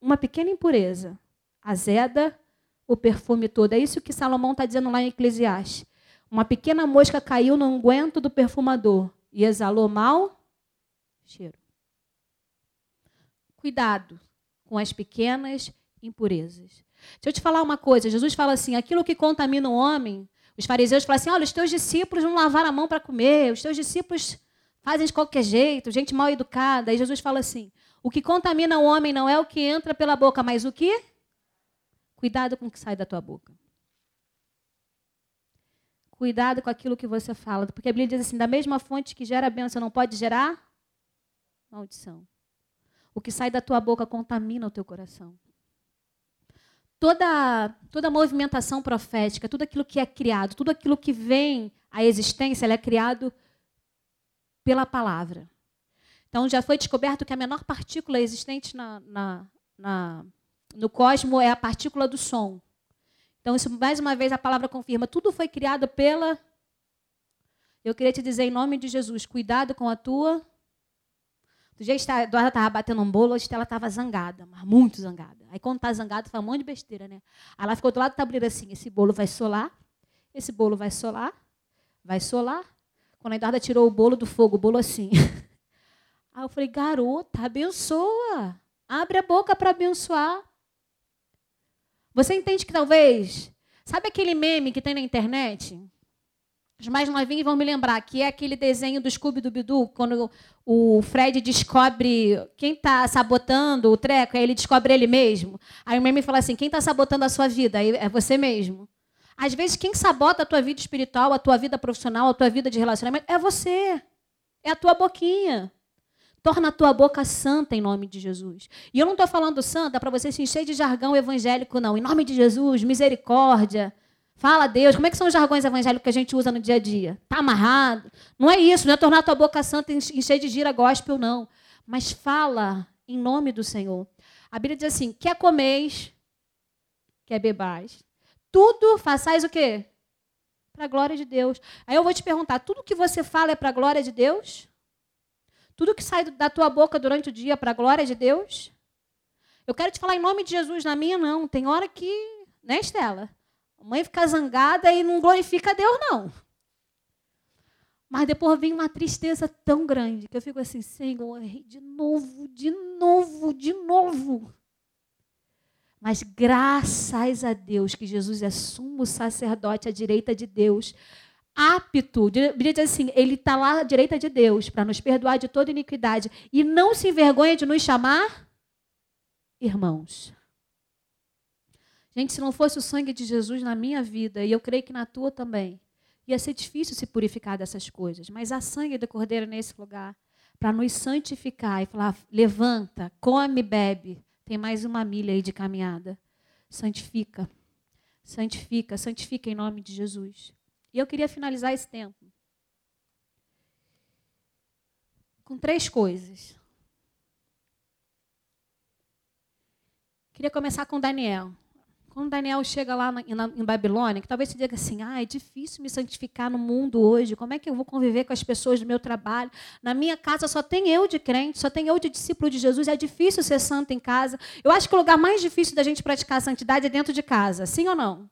Uma pequena impureza azeda o perfume todo. É isso que Salomão está dizendo lá em Eclesiastes. Uma pequena mosca caiu no unguento do perfumador e exalou mal cheiro. Cuidado com as pequenas impurezas. Deixa eu te falar uma coisa. Jesus fala assim: aquilo que contamina o homem, os fariseus falam assim: olha, os teus discípulos não lavaram a mão para comer, os teus discípulos fazem de qualquer jeito, gente mal educada. E Jesus fala assim: o que contamina o homem não é o que entra pela boca, mas o que Cuidado com o que sai da tua boca. Cuidado com aquilo que você fala, porque a Bíblia diz assim: da mesma fonte que gera bênção não pode gerar maldição. O que sai da tua boca contamina o teu coração. Toda, toda movimentação profética, tudo aquilo que é criado, tudo aquilo que vem à existência, é criado pela palavra. Então já foi descoberto que a menor partícula existente na, na, na no cosmo é a partícula do som. Então, isso mais uma vez a palavra confirma. Tudo foi criado pela. Eu queria te dizer em nome de Jesus, cuidado com a tua. Do que a Eduarda estava batendo um bolo, hoje ela estava zangada, mas muito zangada. Aí quando está zangada, faz um monte de besteira, né? Aí ela ficou do lado do tabuleiro assim, esse bolo vai solar, esse bolo vai solar, vai solar. Quando a Eduarda tirou o bolo do fogo, o bolo assim. *laughs* Aí eu falei, garota, abençoa. Abre a boca para abençoar. Você entende que talvez. Sabe aquele meme que tem na internet? Os mais novinhos vão me lembrar, que é aquele desenho do Scooby do Bidu, quando o Fred descobre quem está sabotando o treco, aí ele descobre ele mesmo. Aí o meme fala assim: quem está sabotando a sua vida? Aí é você mesmo. Às vezes, quem sabota a tua vida espiritual, a tua vida profissional, a tua vida de relacionamento é você. É a tua boquinha. Torna a tua boca santa em nome de Jesus. E eu não estou falando santa para você se encher de jargão evangélico, não. Em nome de Jesus, misericórdia. Fala a Deus. Como é que são os jargões evangélicos que a gente usa no dia a dia? Está amarrado? Não é isso, não é tornar tua boca santa e encher de gira gospel, não. Mas fala em nome do Senhor. A Bíblia diz assim: quer comeis, quer bebais. Tudo façais o quê? Para a glória de Deus. Aí eu vou te perguntar: tudo que você fala é para a glória de Deus? Tudo que sai da tua boca durante o dia para a glória de Deus? Eu quero te falar em nome de Jesus, na minha não. Tem hora que, né, Estela? A mãe fica zangada e não glorifica a Deus, não. Mas depois vem uma tristeza tão grande que eu fico assim, Senhor, de novo, de novo, de novo. Mas graças a Deus que Jesus é sumo sacerdote à direita de Deus, apto, a Bíblia diz assim, ele está lá à direita de Deus para nos perdoar de toda iniquidade e não se envergonha de nos chamar irmãos. Gente, se não fosse o sangue de Jesus na minha vida, e eu creio que na tua também, ia ser difícil se purificar dessas coisas. Mas há sangue do Cordeiro nesse lugar para nos santificar e falar: levanta, come, bebe. Tem mais uma milha aí de caminhada. Santifica, santifica, santifica em nome de Jesus. E eu queria finalizar esse tempo com três coisas. Queria começar com Daniel. Quando Daniel chega lá na, na, em Babilônia, que talvez você diga assim: ah, é difícil me santificar no mundo hoje, como é que eu vou conviver com as pessoas do meu trabalho? Na minha casa só tem eu de crente, só tem eu de discípulo de Jesus, é difícil ser santo em casa. Eu acho que o lugar mais difícil da gente praticar a santidade é dentro de casa, sim ou não?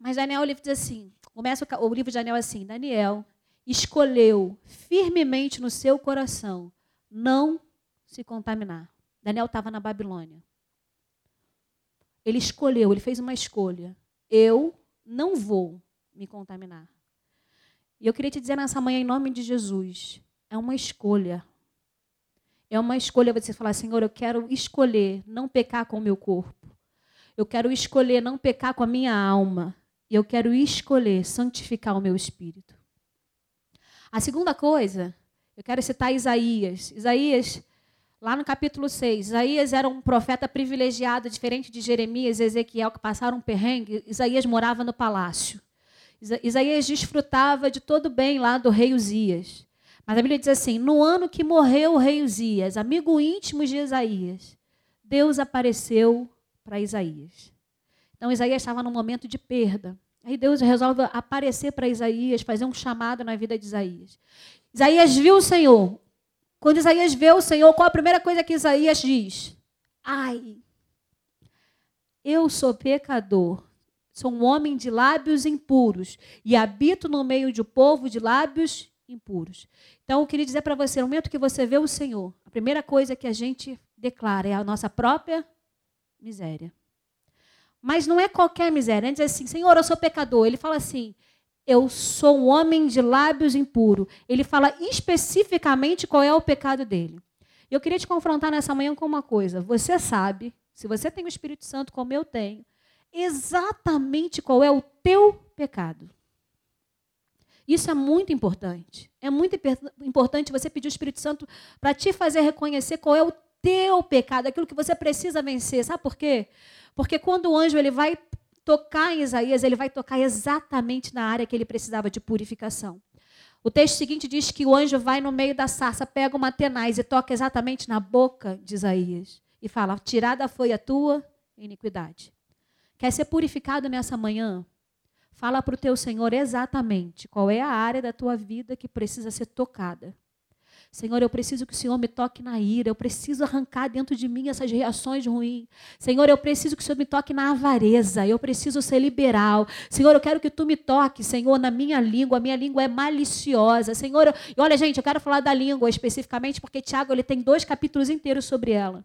Mas Daniel ele diz assim: começa o livro de Daniel assim: Daniel escolheu firmemente no seu coração não se contaminar. Daniel estava na Babilônia. Ele escolheu, ele fez uma escolha. Eu não vou me contaminar. E eu queria te dizer nessa manhã, em nome de Jesus, é uma escolha. É uma escolha você falar, Senhor, eu quero escolher não pecar com o meu corpo. Eu quero escolher não pecar com a minha alma. E eu quero escolher santificar o meu espírito. A segunda coisa, eu quero citar Isaías. Isaías Lá no capítulo 6, Isaías era um profeta privilegiado, diferente de Jeremias e Ezequiel, que passaram um perrengue. Isaías morava no palácio. Isaías desfrutava de todo o bem lá do rei Uzias. Mas a Bíblia diz assim: no ano que morreu o rei Uzias, amigo íntimo de Isaías, Deus apareceu para Isaías. Então Isaías estava num momento de perda. Aí Deus resolve aparecer para Isaías, fazer um chamado na vida de Isaías. Isaías viu o Senhor, quando Isaías vê o Senhor, qual a primeira coisa que Isaías diz? Ai, eu sou pecador, sou um homem de lábios impuros e habito no meio de um povo de lábios impuros. Então, eu queria dizer para você, no momento que você vê o Senhor, a primeira coisa que a gente declara é a nossa própria miséria. Mas não é qualquer miséria. Ele diz assim, Senhor, eu sou pecador. Ele fala assim, eu sou um homem de lábios impuro. Ele fala especificamente qual é o pecado dele. Eu queria te confrontar nessa manhã com uma coisa. Você sabe, se você tem o Espírito Santo como eu tenho, exatamente qual é o teu pecado. Isso é muito importante. É muito importante você pedir o Espírito Santo para te fazer reconhecer qual é o teu pecado, aquilo que você precisa vencer. Sabe por quê? Porque quando o anjo ele vai tocar em Isaías, ele vai tocar exatamente na área que ele precisava de purificação. O texto seguinte diz que o anjo vai no meio da sarça, pega uma tenaz e toca exatamente na boca de Isaías e fala: Tirada foi a tua iniquidade. Quer ser purificado nessa manhã? Fala para o teu Senhor exatamente qual é a área da tua vida que precisa ser tocada. Senhor, eu preciso que o Senhor me toque na ira, eu preciso arrancar dentro de mim essas reações ruins. Senhor, eu preciso que o Senhor me toque na avareza, eu preciso ser liberal. Senhor, eu quero que tu me toque, Senhor, na minha língua, a minha língua é maliciosa. Senhor, e olha, gente, eu quero falar da língua especificamente, porque Tiago ele tem dois capítulos inteiros sobre ela.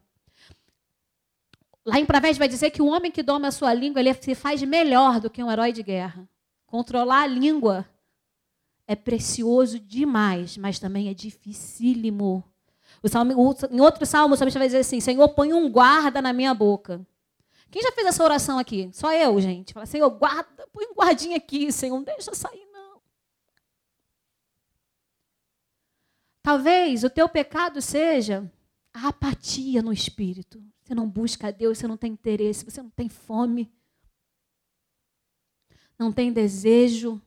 Lá em Provérbios vai dizer que o homem que doma a sua língua, ele se faz melhor do que um herói de guerra. Controlar a língua é precioso demais, mas também é dificílimo. O salmo, em outro salmo, o salmista vai dizer assim: Senhor, põe um guarda na minha boca. Quem já fez essa oração aqui? Só eu, gente. Fala, Senhor, guarda, põe um guardinha aqui, Senhor, não deixa sair, não. Talvez o teu pecado seja a apatia no espírito. Você não busca a Deus, você não tem interesse, você não tem fome, não tem desejo.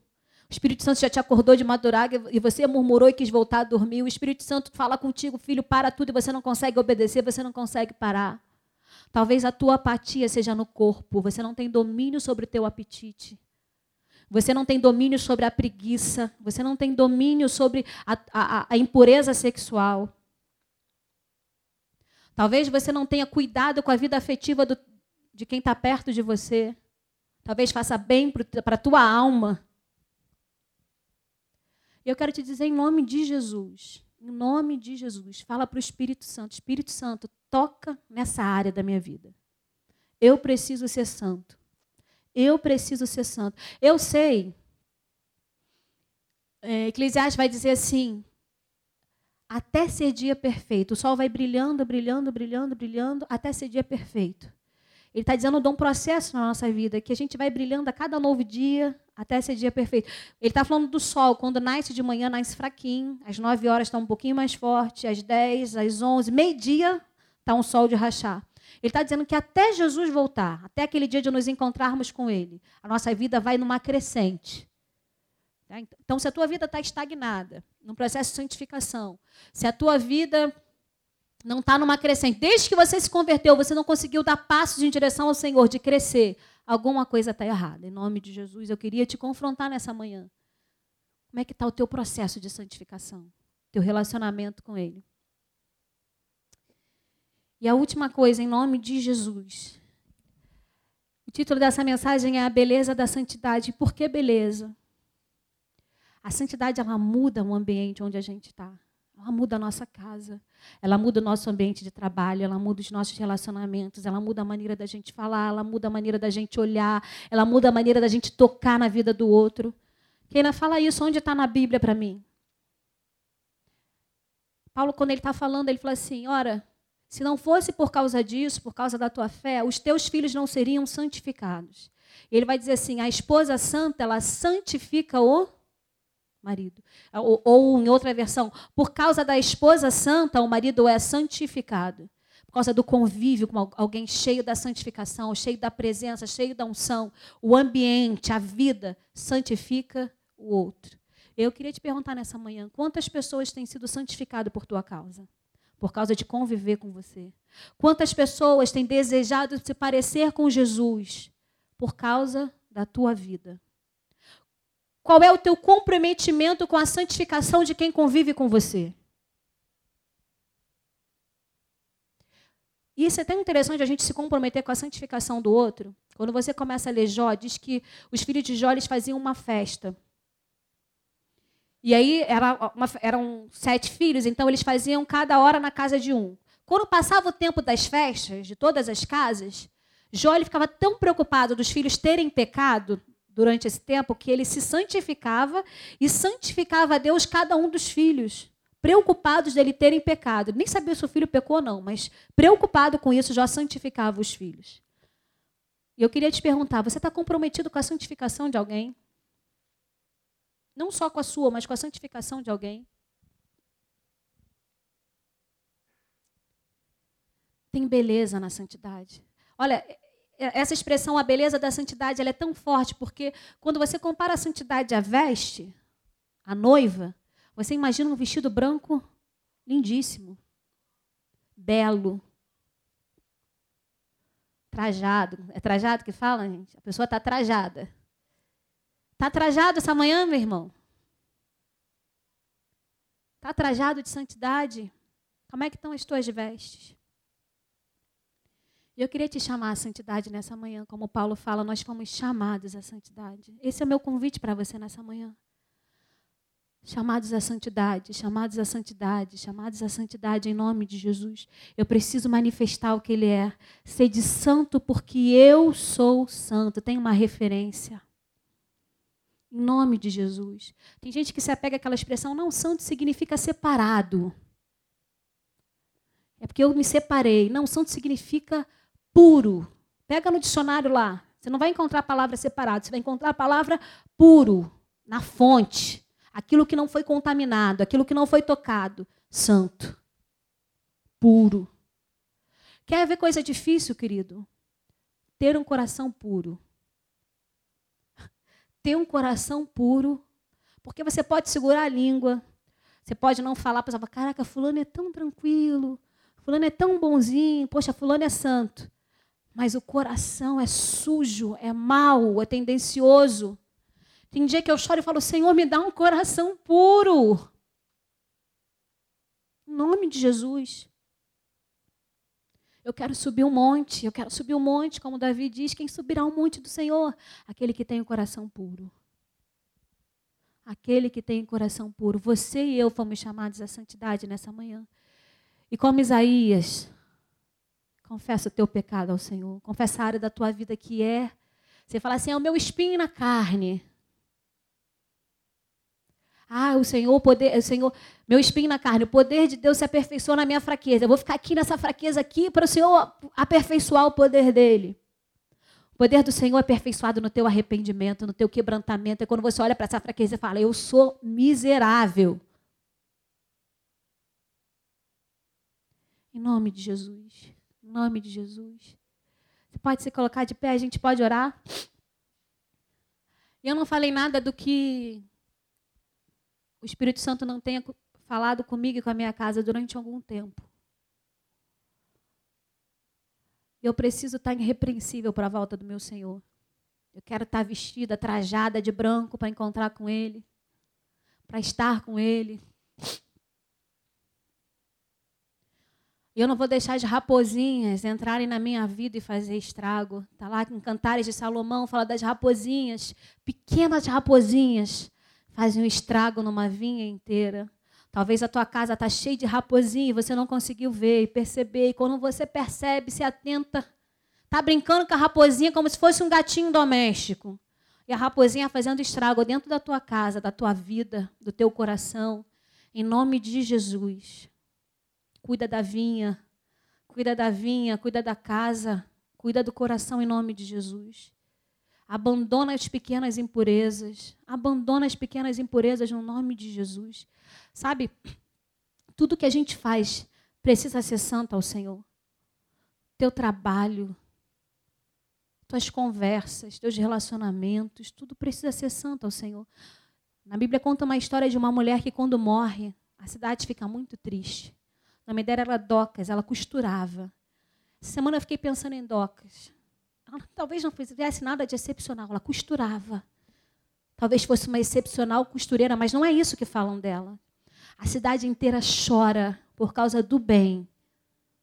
O Espírito Santo já te acordou de madrugada e você murmurou e quis voltar a dormir. O Espírito Santo fala contigo, filho, para tudo e você não consegue obedecer, você não consegue parar. Talvez a tua apatia seja no corpo, você não tem domínio sobre o teu apetite. Você não tem domínio sobre a preguiça, você não tem domínio sobre a, a, a impureza sexual. Talvez você não tenha cuidado com a vida afetiva do, de quem está perto de você. Talvez faça bem para a tua alma. E eu quero te dizer em nome de Jesus, em nome de Jesus, fala para o Espírito Santo: Espírito Santo, toca nessa área da minha vida. Eu preciso ser santo. Eu preciso ser santo. Eu sei. É, Eclesiastes vai dizer assim: até ser dia perfeito. O sol vai brilhando, brilhando, brilhando, brilhando, até ser dia perfeito. Ele está dizendo de um processo na nossa vida, que a gente vai brilhando a cada novo dia, até esse dia perfeito. Ele está falando do sol, quando nasce de manhã, nasce fraquinho, às 9 horas está um pouquinho mais forte, às 10, às 11, meio-dia está um sol de rachar. Ele está dizendo que até Jesus voltar, até aquele dia de nos encontrarmos com Ele, a nossa vida vai numa crescente. Tá? Então, se a tua vida está estagnada, num processo de santificação, se a tua vida não está numa crescente. Desde que você se converteu, você não conseguiu dar passos em direção ao Senhor, de crescer. Alguma coisa está errada. Em nome de Jesus, eu queria te confrontar nessa manhã. Como é que está o teu processo de santificação? Teu relacionamento com Ele. E a última coisa, em nome de Jesus. O título dessa mensagem é A Beleza da Santidade. Por que beleza? A santidade, ela muda o ambiente onde a gente está. Ela muda a nossa casa, ela muda o nosso ambiente de trabalho, ela muda os nossos relacionamentos, ela muda a maneira da gente falar, ela muda a maneira da gente olhar, ela muda a maneira da gente tocar na vida do outro. Quem fala isso, onde está na Bíblia para mim? Paulo, quando ele está falando, ele fala assim: ora, se não fosse por causa disso, por causa da tua fé, os teus filhos não seriam santificados. E ele vai dizer assim: a esposa santa, ela santifica o marido. Ou, ou, em outra versão, por causa da esposa santa, o marido é santificado. Por causa do convívio com alguém cheio da santificação, cheio da presença, cheio da unção, o ambiente, a vida, santifica o outro. Eu queria te perguntar nessa manhã: quantas pessoas têm sido santificadas por tua causa? Por causa de conviver com você? Quantas pessoas têm desejado se parecer com Jesus por causa da tua vida? Qual é o teu comprometimento com a santificação de quem convive com você? Isso é tão interessante a gente se comprometer com a santificação do outro. Quando você começa a ler Jó, diz que os filhos de Jó eles faziam uma festa. E aí era uma, eram sete filhos, então eles faziam cada hora na casa de um. Quando passava o tempo das festas, de todas as casas, Jó ele ficava tão preocupado dos filhos terem pecado durante esse tempo que ele se santificava e santificava a Deus cada um dos filhos, preocupados dele terem pecado. Nem sabia se o filho pecou ou não, mas preocupado com isso já santificava os filhos. E eu queria te perguntar: você está comprometido com a santificação de alguém? Não só com a sua, mas com a santificação de alguém? Tem beleza na santidade. Olha, essa expressão, a beleza da santidade, ela é tão forte, porque quando você compara a santidade à veste, a noiva, você imagina um vestido branco lindíssimo, belo, trajado. É trajado que fala, gente? A pessoa está trajada. Está trajado essa manhã, meu irmão? Está trajado de santidade? Como é que estão as tuas vestes? E eu queria te chamar à santidade nessa manhã, como Paulo fala, nós fomos chamados à santidade. Esse é o meu convite para você nessa manhã. Chamados à santidade, chamados à santidade, chamados à santidade em nome de Jesus. Eu preciso manifestar o que Ele é. Sede santo porque eu sou santo. Tem uma referência. Em nome de Jesus. Tem gente que se apega àquela expressão, não, santo significa separado. É porque eu me separei. Não, santo significa puro. Pega no dicionário lá. Você não vai encontrar a palavra separado, você vai encontrar a palavra puro, na fonte. Aquilo que não foi contaminado, aquilo que não foi tocado. Santo. Puro. Quer ver coisa difícil, querido? Ter um coração puro. *laughs* Ter um coração puro. Porque você pode segurar a língua. Você pode não falar, para caraca, fulano é tão tranquilo. Fulano é tão bonzinho. Poxa, fulano é santo mas o coração é sujo, é mau, é tendencioso. Tem dia que eu choro e falo: Senhor, me dá um coração puro. Em nome de Jesus. Eu quero subir um monte, eu quero subir um monte, como Davi diz: quem subirá um monte do Senhor? Aquele que tem o coração puro. Aquele que tem o coração puro. Você e eu fomos chamados à santidade nessa manhã. E como Isaías, Confessa o teu pecado ao Senhor. Confessa a área da tua vida que é. Você fala assim: é o meu espinho na carne. Ah, o Senhor, poder, o Senhor, meu espinho na carne, o poder de Deus se aperfeiçoa na minha fraqueza. Eu vou ficar aqui nessa fraqueza aqui para o Senhor aperfeiçoar o poder dele. O poder do Senhor é aperfeiçoado no teu arrependimento, no teu quebrantamento. É quando você olha para essa fraqueza e fala: Eu sou miserável. Em nome de Jesus. Nome de Jesus. Você pode se colocar de pé, a gente pode orar? E eu não falei nada do que o Espírito Santo não tenha falado comigo e com a minha casa durante algum tempo. Eu preciso estar irrepreensível para a volta do meu Senhor. Eu quero estar vestida, trajada de branco para encontrar com Ele, para estar com Ele. Eu não vou deixar as raposinhas entrarem na minha vida e fazer estrago. Está lá em Cantares de Salomão, fala das raposinhas, pequenas raposinhas, fazem um estrago numa vinha inteira. Talvez a tua casa está cheia de raposinha e você não conseguiu ver e perceber. E quando você percebe, se atenta Tá brincando com a raposinha como se fosse um gatinho doméstico. E a raposinha fazendo estrago dentro da tua casa, da tua vida, do teu coração. Em nome de Jesus. Cuida da vinha. Cuida da vinha, cuida da casa, cuida do coração em nome de Jesus. Abandona as pequenas impurezas. Abandona as pequenas impurezas no nome de Jesus. Sabe, tudo que a gente faz precisa ser santo ao Senhor. Teu trabalho, tuas conversas, teus relacionamentos, tudo precisa ser santo ao Senhor. Na Bíblia conta uma história de uma mulher que, quando morre, a cidade fica muito triste. O nome dela era Docas, ela costurava. Essa semana eu fiquei pensando em Docas. Ela talvez não fizesse nada de excepcional, ela costurava. Talvez fosse uma excepcional costureira, mas não é isso que falam dela. A cidade inteira chora por causa do bem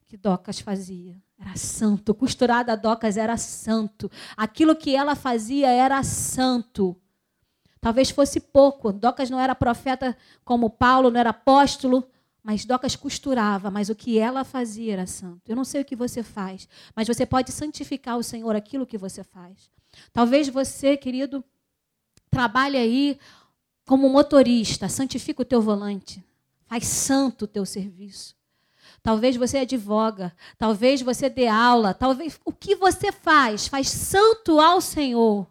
que Docas fazia. Era santo. Costurada Docas era santo. Aquilo que ela fazia era santo. Talvez fosse pouco. Docas não era profeta como Paulo, não era apóstolo, mas Docas costurava, mas o que ela fazia era santo. Eu não sei o que você faz, mas você pode santificar o Senhor aquilo que você faz. Talvez você, querido, trabalhe aí como motorista, santifica o teu volante, faz santo o teu serviço. Talvez você advoga, talvez você dê aula, talvez o que você faz, faz santo ao Senhor.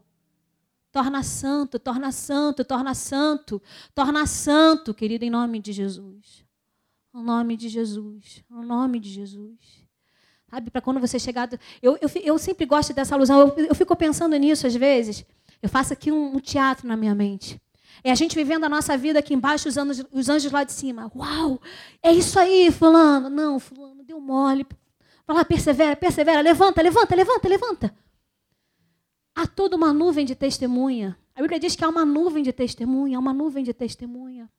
Torna santo, torna santo, torna santo, torna santo, querido, em nome de Jesus. Em nome de Jesus, em nome de Jesus. Sabe, para quando você chegar. Eu, eu, eu sempre gosto dessa alusão, eu, eu fico pensando nisso às vezes. Eu faço aqui um, um teatro na minha mente. É a gente vivendo a nossa vida aqui embaixo, os os anjos lá de cima. Uau! É isso aí, fulano. Não, fulano, deu mole. Vai lá, persevera, persevera. Levanta, levanta, levanta, levanta. Há toda uma nuvem de testemunha. A Bíblia diz que há uma nuvem de testemunha, há uma nuvem de testemunha.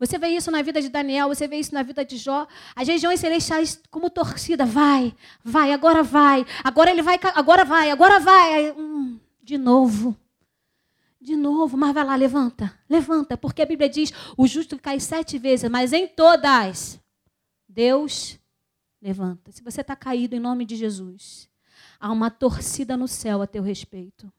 Você vê isso na vida de Daniel, você vê isso na vida de Jó. As regiões celestiais como torcida, vai, vai, agora vai, agora ele vai, agora vai, agora vai. Hum, de novo. De novo, mas vai lá, levanta, levanta, porque a Bíblia diz: o justo cai sete vezes, mas em todas, Deus levanta. Se você está caído em nome de Jesus, há uma torcida no céu a teu respeito,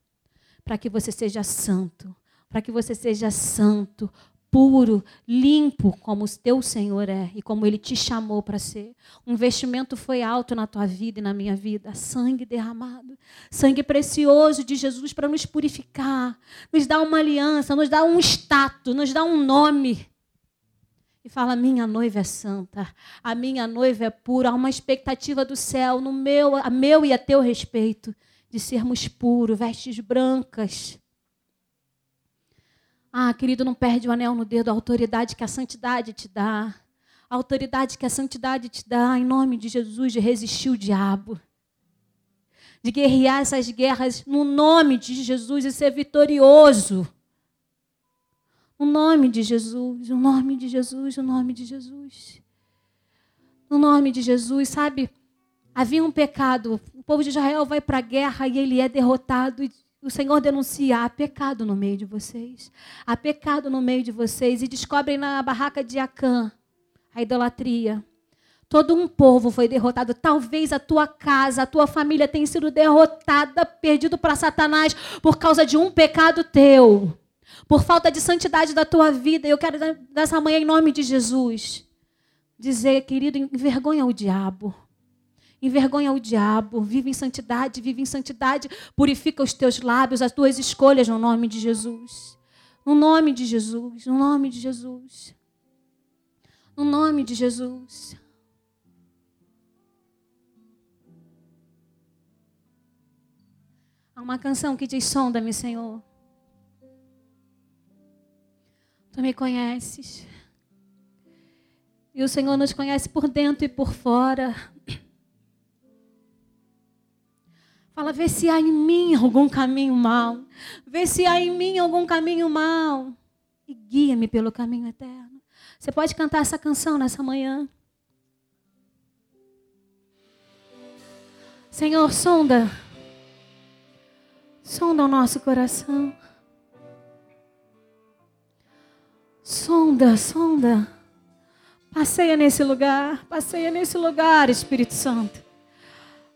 para que você seja santo, para que você seja santo, puro, limpo, como o teu Senhor é e como Ele te chamou para ser. Um investimento foi alto na tua vida e na minha vida. Sangue derramado. Sangue precioso de Jesus para nos purificar, nos dar uma aliança, nos dar um status, nos dar um nome. E fala: minha noiva é santa, a minha noiva é pura. Há uma expectativa do céu no meu, a meu e a teu respeito de sermos puros, vestes brancas ah, querido, não perde o anel no dedo, a autoridade que a santidade te dá. A autoridade que a santidade te dá, em nome de Jesus, de resistir o diabo. De guerrear essas guerras no nome de Jesus e ser vitorioso. No nome de Jesus, no nome de Jesus, no nome de Jesus. No nome de Jesus, sabe? Havia um pecado. O povo de Israel vai para a guerra e ele é derrotado o Senhor denuncia: há pecado no meio de vocês. Há pecado no meio de vocês. E descobrem na barraca de Acã a idolatria. Todo um povo foi derrotado. Talvez a tua casa, a tua família tenha sido derrotada, perdido para Satanás por causa de um pecado teu. Por falta de santidade da tua vida. Eu quero, nessa manhã, em nome de Jesus, dizer, querido, envergonha o diabo envergonha o diabo, vive em santidade, vive em santidade, purifica os teus lábios, as tuas escolhas no nome de Jesus. No nome de Jesus, no nome de Jesus. No nome de Jesus. Há uma canção que diz: Sonda-me, Senhor. Tu me conheces. E o Senhor nos conhece por dentro e por fora. Fala, vê se há em mim algum caminho mau. Vê se há em mim algum caminho mau. E guia-me pelo caminho eterno. Você pode cantar essa canção nessa manhã. Senhor, sonda. Sonda o nosso coração. Sonda, sonda. Passeia nesse lugar, passeia nesse lugar, Espírito Santo.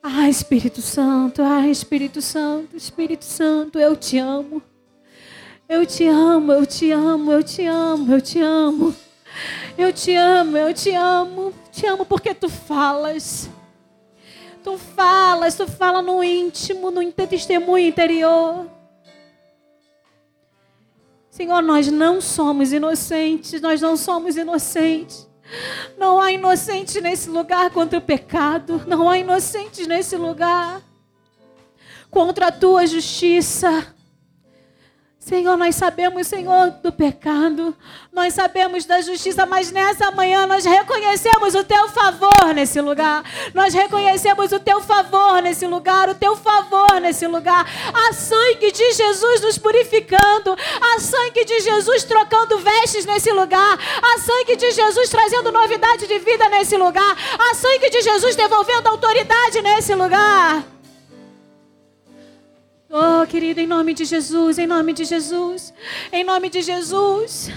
Ah, Espírito Santo, ah, Espírito Santo, Espírito Santo, eu te amo. Eu te amo, eu te amo, eu te amo, eu te amo. Eu te amo, eu te amo. Te amo porque tu falas. Tu falas, tu fala no íntimo, no testemunho interior. Senhor, nós não somos inocentes, nós não somos inocentes. Não há inocente nesse lugar contra o pecado, não há inocentes nesse lugar contra a tua justiça. Senhor, nós sabemos, Senhor, do pecado, nós sabemos da justiça, mas nessa manhã nós reconhecemos o teu favor nesse lugar. Nós reconhecemos o teu favor nesse lugar, o teu favor nesse lugar. A sangue de Jesus nos purificando, a sangue de Jesus trocando vestes nesse lugar, a sangue de Jesus trazendo novidade de vida nesse lugar, a sangue de Jesus devolvendo autoridade nesse lugar. Oh, querido, em nome de Jesus, em nome de Jesus, em nome de Jesus.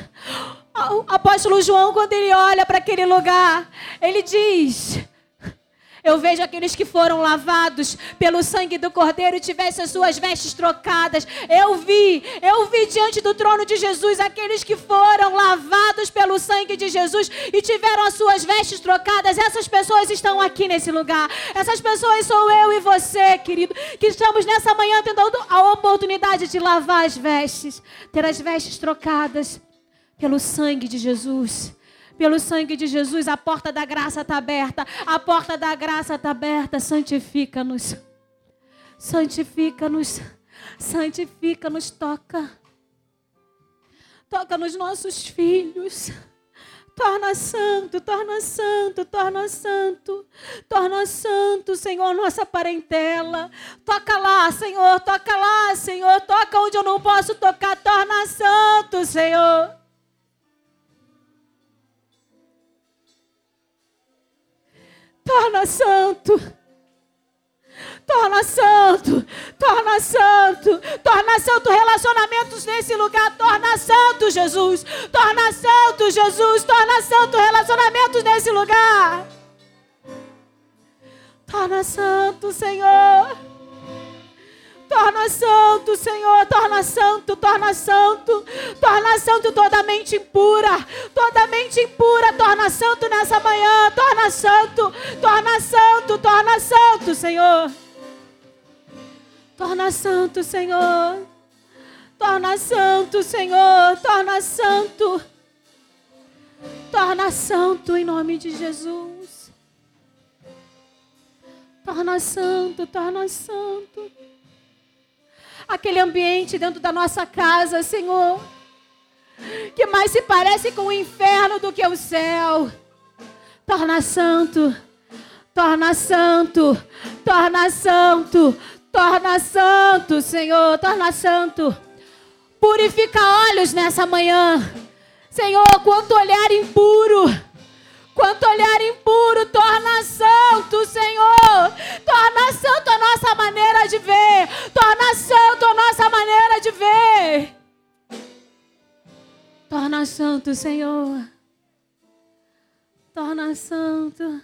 O apóstolo João, quando ele olha para aquele lugar, ele diz: eu vejo aqueles que foram lavados pelo sangue do Cordeiro e tivessem as suas vestes trocadas. Eu vi, eu vi diante do trono de Jesus aqueles que foram lavados pelo sangue de Jesus e tiveram as suas vestes trocadas. Essas pessoas estão aqui nesse lugar. Essas pessoas sou eu e você, querido, que estamos nessa manhã tendo a oportunidade de lavar as vestes, ter as vestes trocadas pelo sangue de Jesus. Pelo sangue de Jesus, a porta da graça está aberta. A porta da graça está aberta. Santifica-nos. Santifica-nos. Santifica-nos. Toca. Toca nos nossos filhos. Torna santo, torna santo, torna santo, torna santo, Senhor, nossa parentela. Toca lá, Senhor, toca lá, Senhor, toca onde eu não posso tocar, torna santo, Senhor. Torna santo. Torna santo, torna santo, torna santo. Relacionamentos nesse lugar, torna santo, Jesus, torna santo, Jesus, torna santo. Relacionamentos nesse lugar. Torna santo, Senhor. Torna santo, Senhor, torna santo, torna santo, torna santo toda mente impura, toda mente impura, torna santo nessa manhã, torna santo, torna santo, torna santo, Senhor. Torna santo, Senhor. Torna santo, Senhor, torna santo. Torna santo em nome de Jesus. Torna santo, torna santo aquele ambiente dentro da nossa casa, Senhor, que mais se parece com o inferno do que o céu. Torna santo, torna santo, torna santo, torna santo, Senhor, torna santo. Purifica olhos nessa manhã. Senhor, quanto olhar impuro Quanto olhar impuro, torna santo, Senhor. Torna santo a nossa maneira de ver. Torna santo a nossa maneira de ver. Torna santo, Senhor. Torna santo.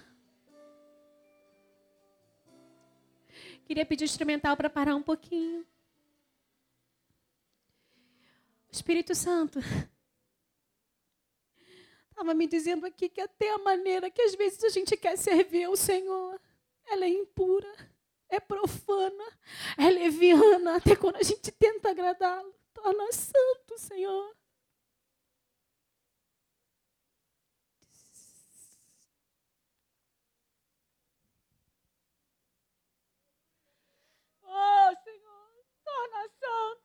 Queria pedir o instrumental para parar um pouquinho. Espírito Santo. Estava me dizendo aqui que até a maneira que às vezes a gente quer servir ao Senhor, ela é impura, é profana, é leviana, até quando a gente tenta agradá-lo. Torna santo, Senhor. Oh, Senhor, torna santo.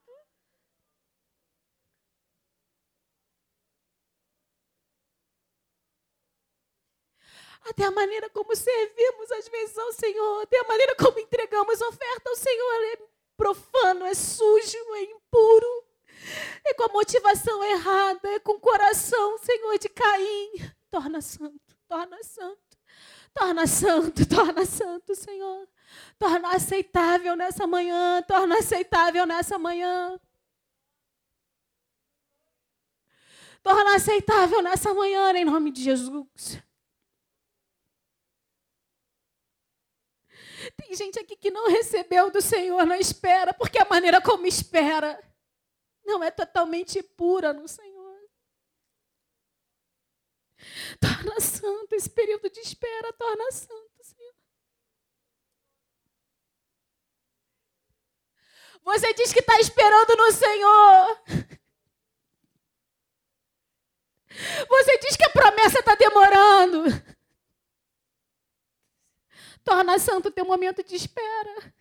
Até a maneira como servimos às vezes ao Senhor, até a maneira como entregamos oferta ao Senhor é profano, é sujo, é impuro, é com a motivação errada, é com o coração, Senhor, de Caim. Torna santo, torna santo, torna santo, *laughs* torna santo, Senhor. Torna aceitável nessa manhã, torna aceitável nessa manhã. Torna aceitável nessa manhã, em nome de Jesus. Tem gente aqui que não recebeu do Senhor na espera, porque a maneira como espera não é totalmente pura no Senhor. Torna santo esse período de espera, torna santo, Senhor. Você diz que está esperando no Senhor. Você diz que a promessa está demorando. Torna santo o teu momento de espera.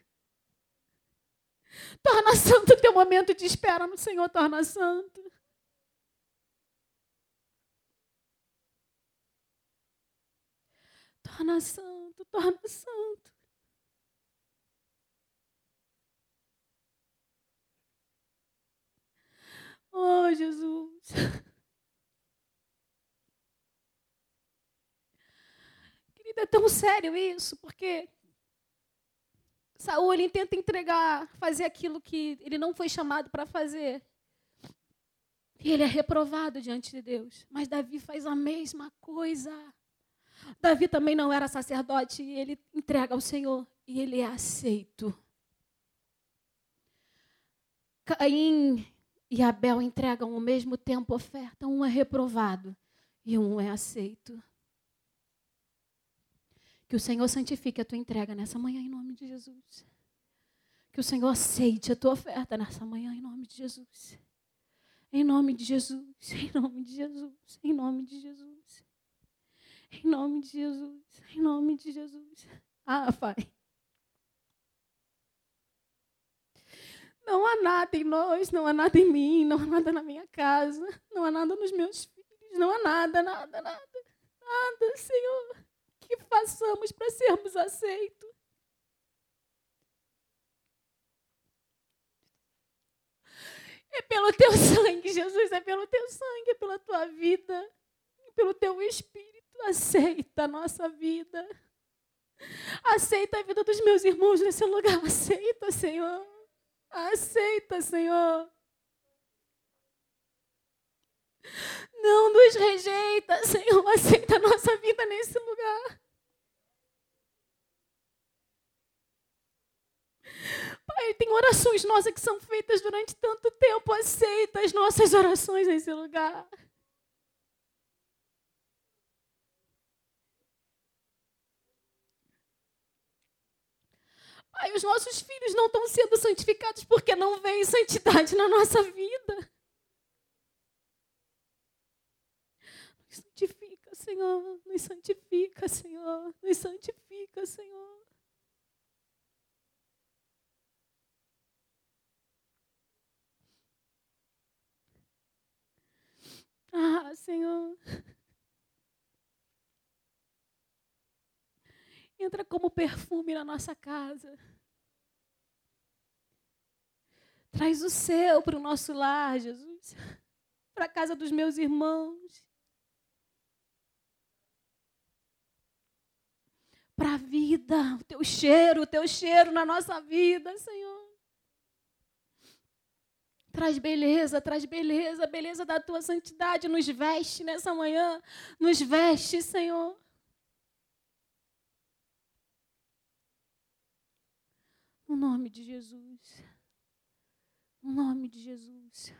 Torna santo o teu momento de espera no Senhor, torna santo. Torna santo, torna santo. Oh, Jesus. Querida, é tão sério isso, porque Saul ele tenta entregar, fazer aquilo que ele não foi chamado para fazer. E ele é reprovado diante de Deus. Mas Davi faz a mesma coisa. Davi também não era sacerdote e ele entrega ao Senhor e ele é aceito. Caim e Abel entregam ao mesmo tempo oferta, um é reprovado e um é aceito. Que o Senhor santifique a tua entrega nessa manhã em nome de Jesus. Que o Senhor aceite a tua oferta nessa manhã em nome de Jesus. Em nome de Jesus, em nome de Jesus, em nome de Jesus. Em nome de Jesus, em nome de Jesus. Ah, Pai. Não há nada em nós, não há nada em mim, não há nada na minha casa, não há nada nos meus filhos, não há nada, nada, nada, nada, Senhor que façamos para sermos aceitos. É pelo teu sangue, Jesus, é pelo teu sangue, é pela tua vida, é pelo teu espírito. Aceita a nossa vida. Aceita a vida dos meus irmãos nesse lugar. Aceita, Senhor. Aceita, Senhor. Não nos rejeita, *laughs* Senhor. Aceita a nossa vida nesse lugar. Pai, tem orações nossas que são feitas durante tanto tempo. Aceita as nossas orações nesse lugar. Pai, os nossos filhos não estão sendo santificados porque não vem santidade na nossa vida. Nos santifica, Senhor. Nos santifica, Senhor. Nos santifica, Senhor. Ah, Senhor. Entra como perfume na nossa casa. Traz o céu para o nosso lar, Jesus. Para a casa dos meus irmãos. Para a vida, o teu cheiro, o teu cheiro na nossa vida, Senhor. Traz beleza, traz beleza, beleza da tua santidade. Nos veste nessa manhã. Nos veste, Senhor. No nome de Jesus. No nome de Jesus.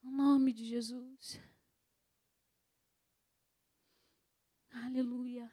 No nome de Jesus. Aleluia.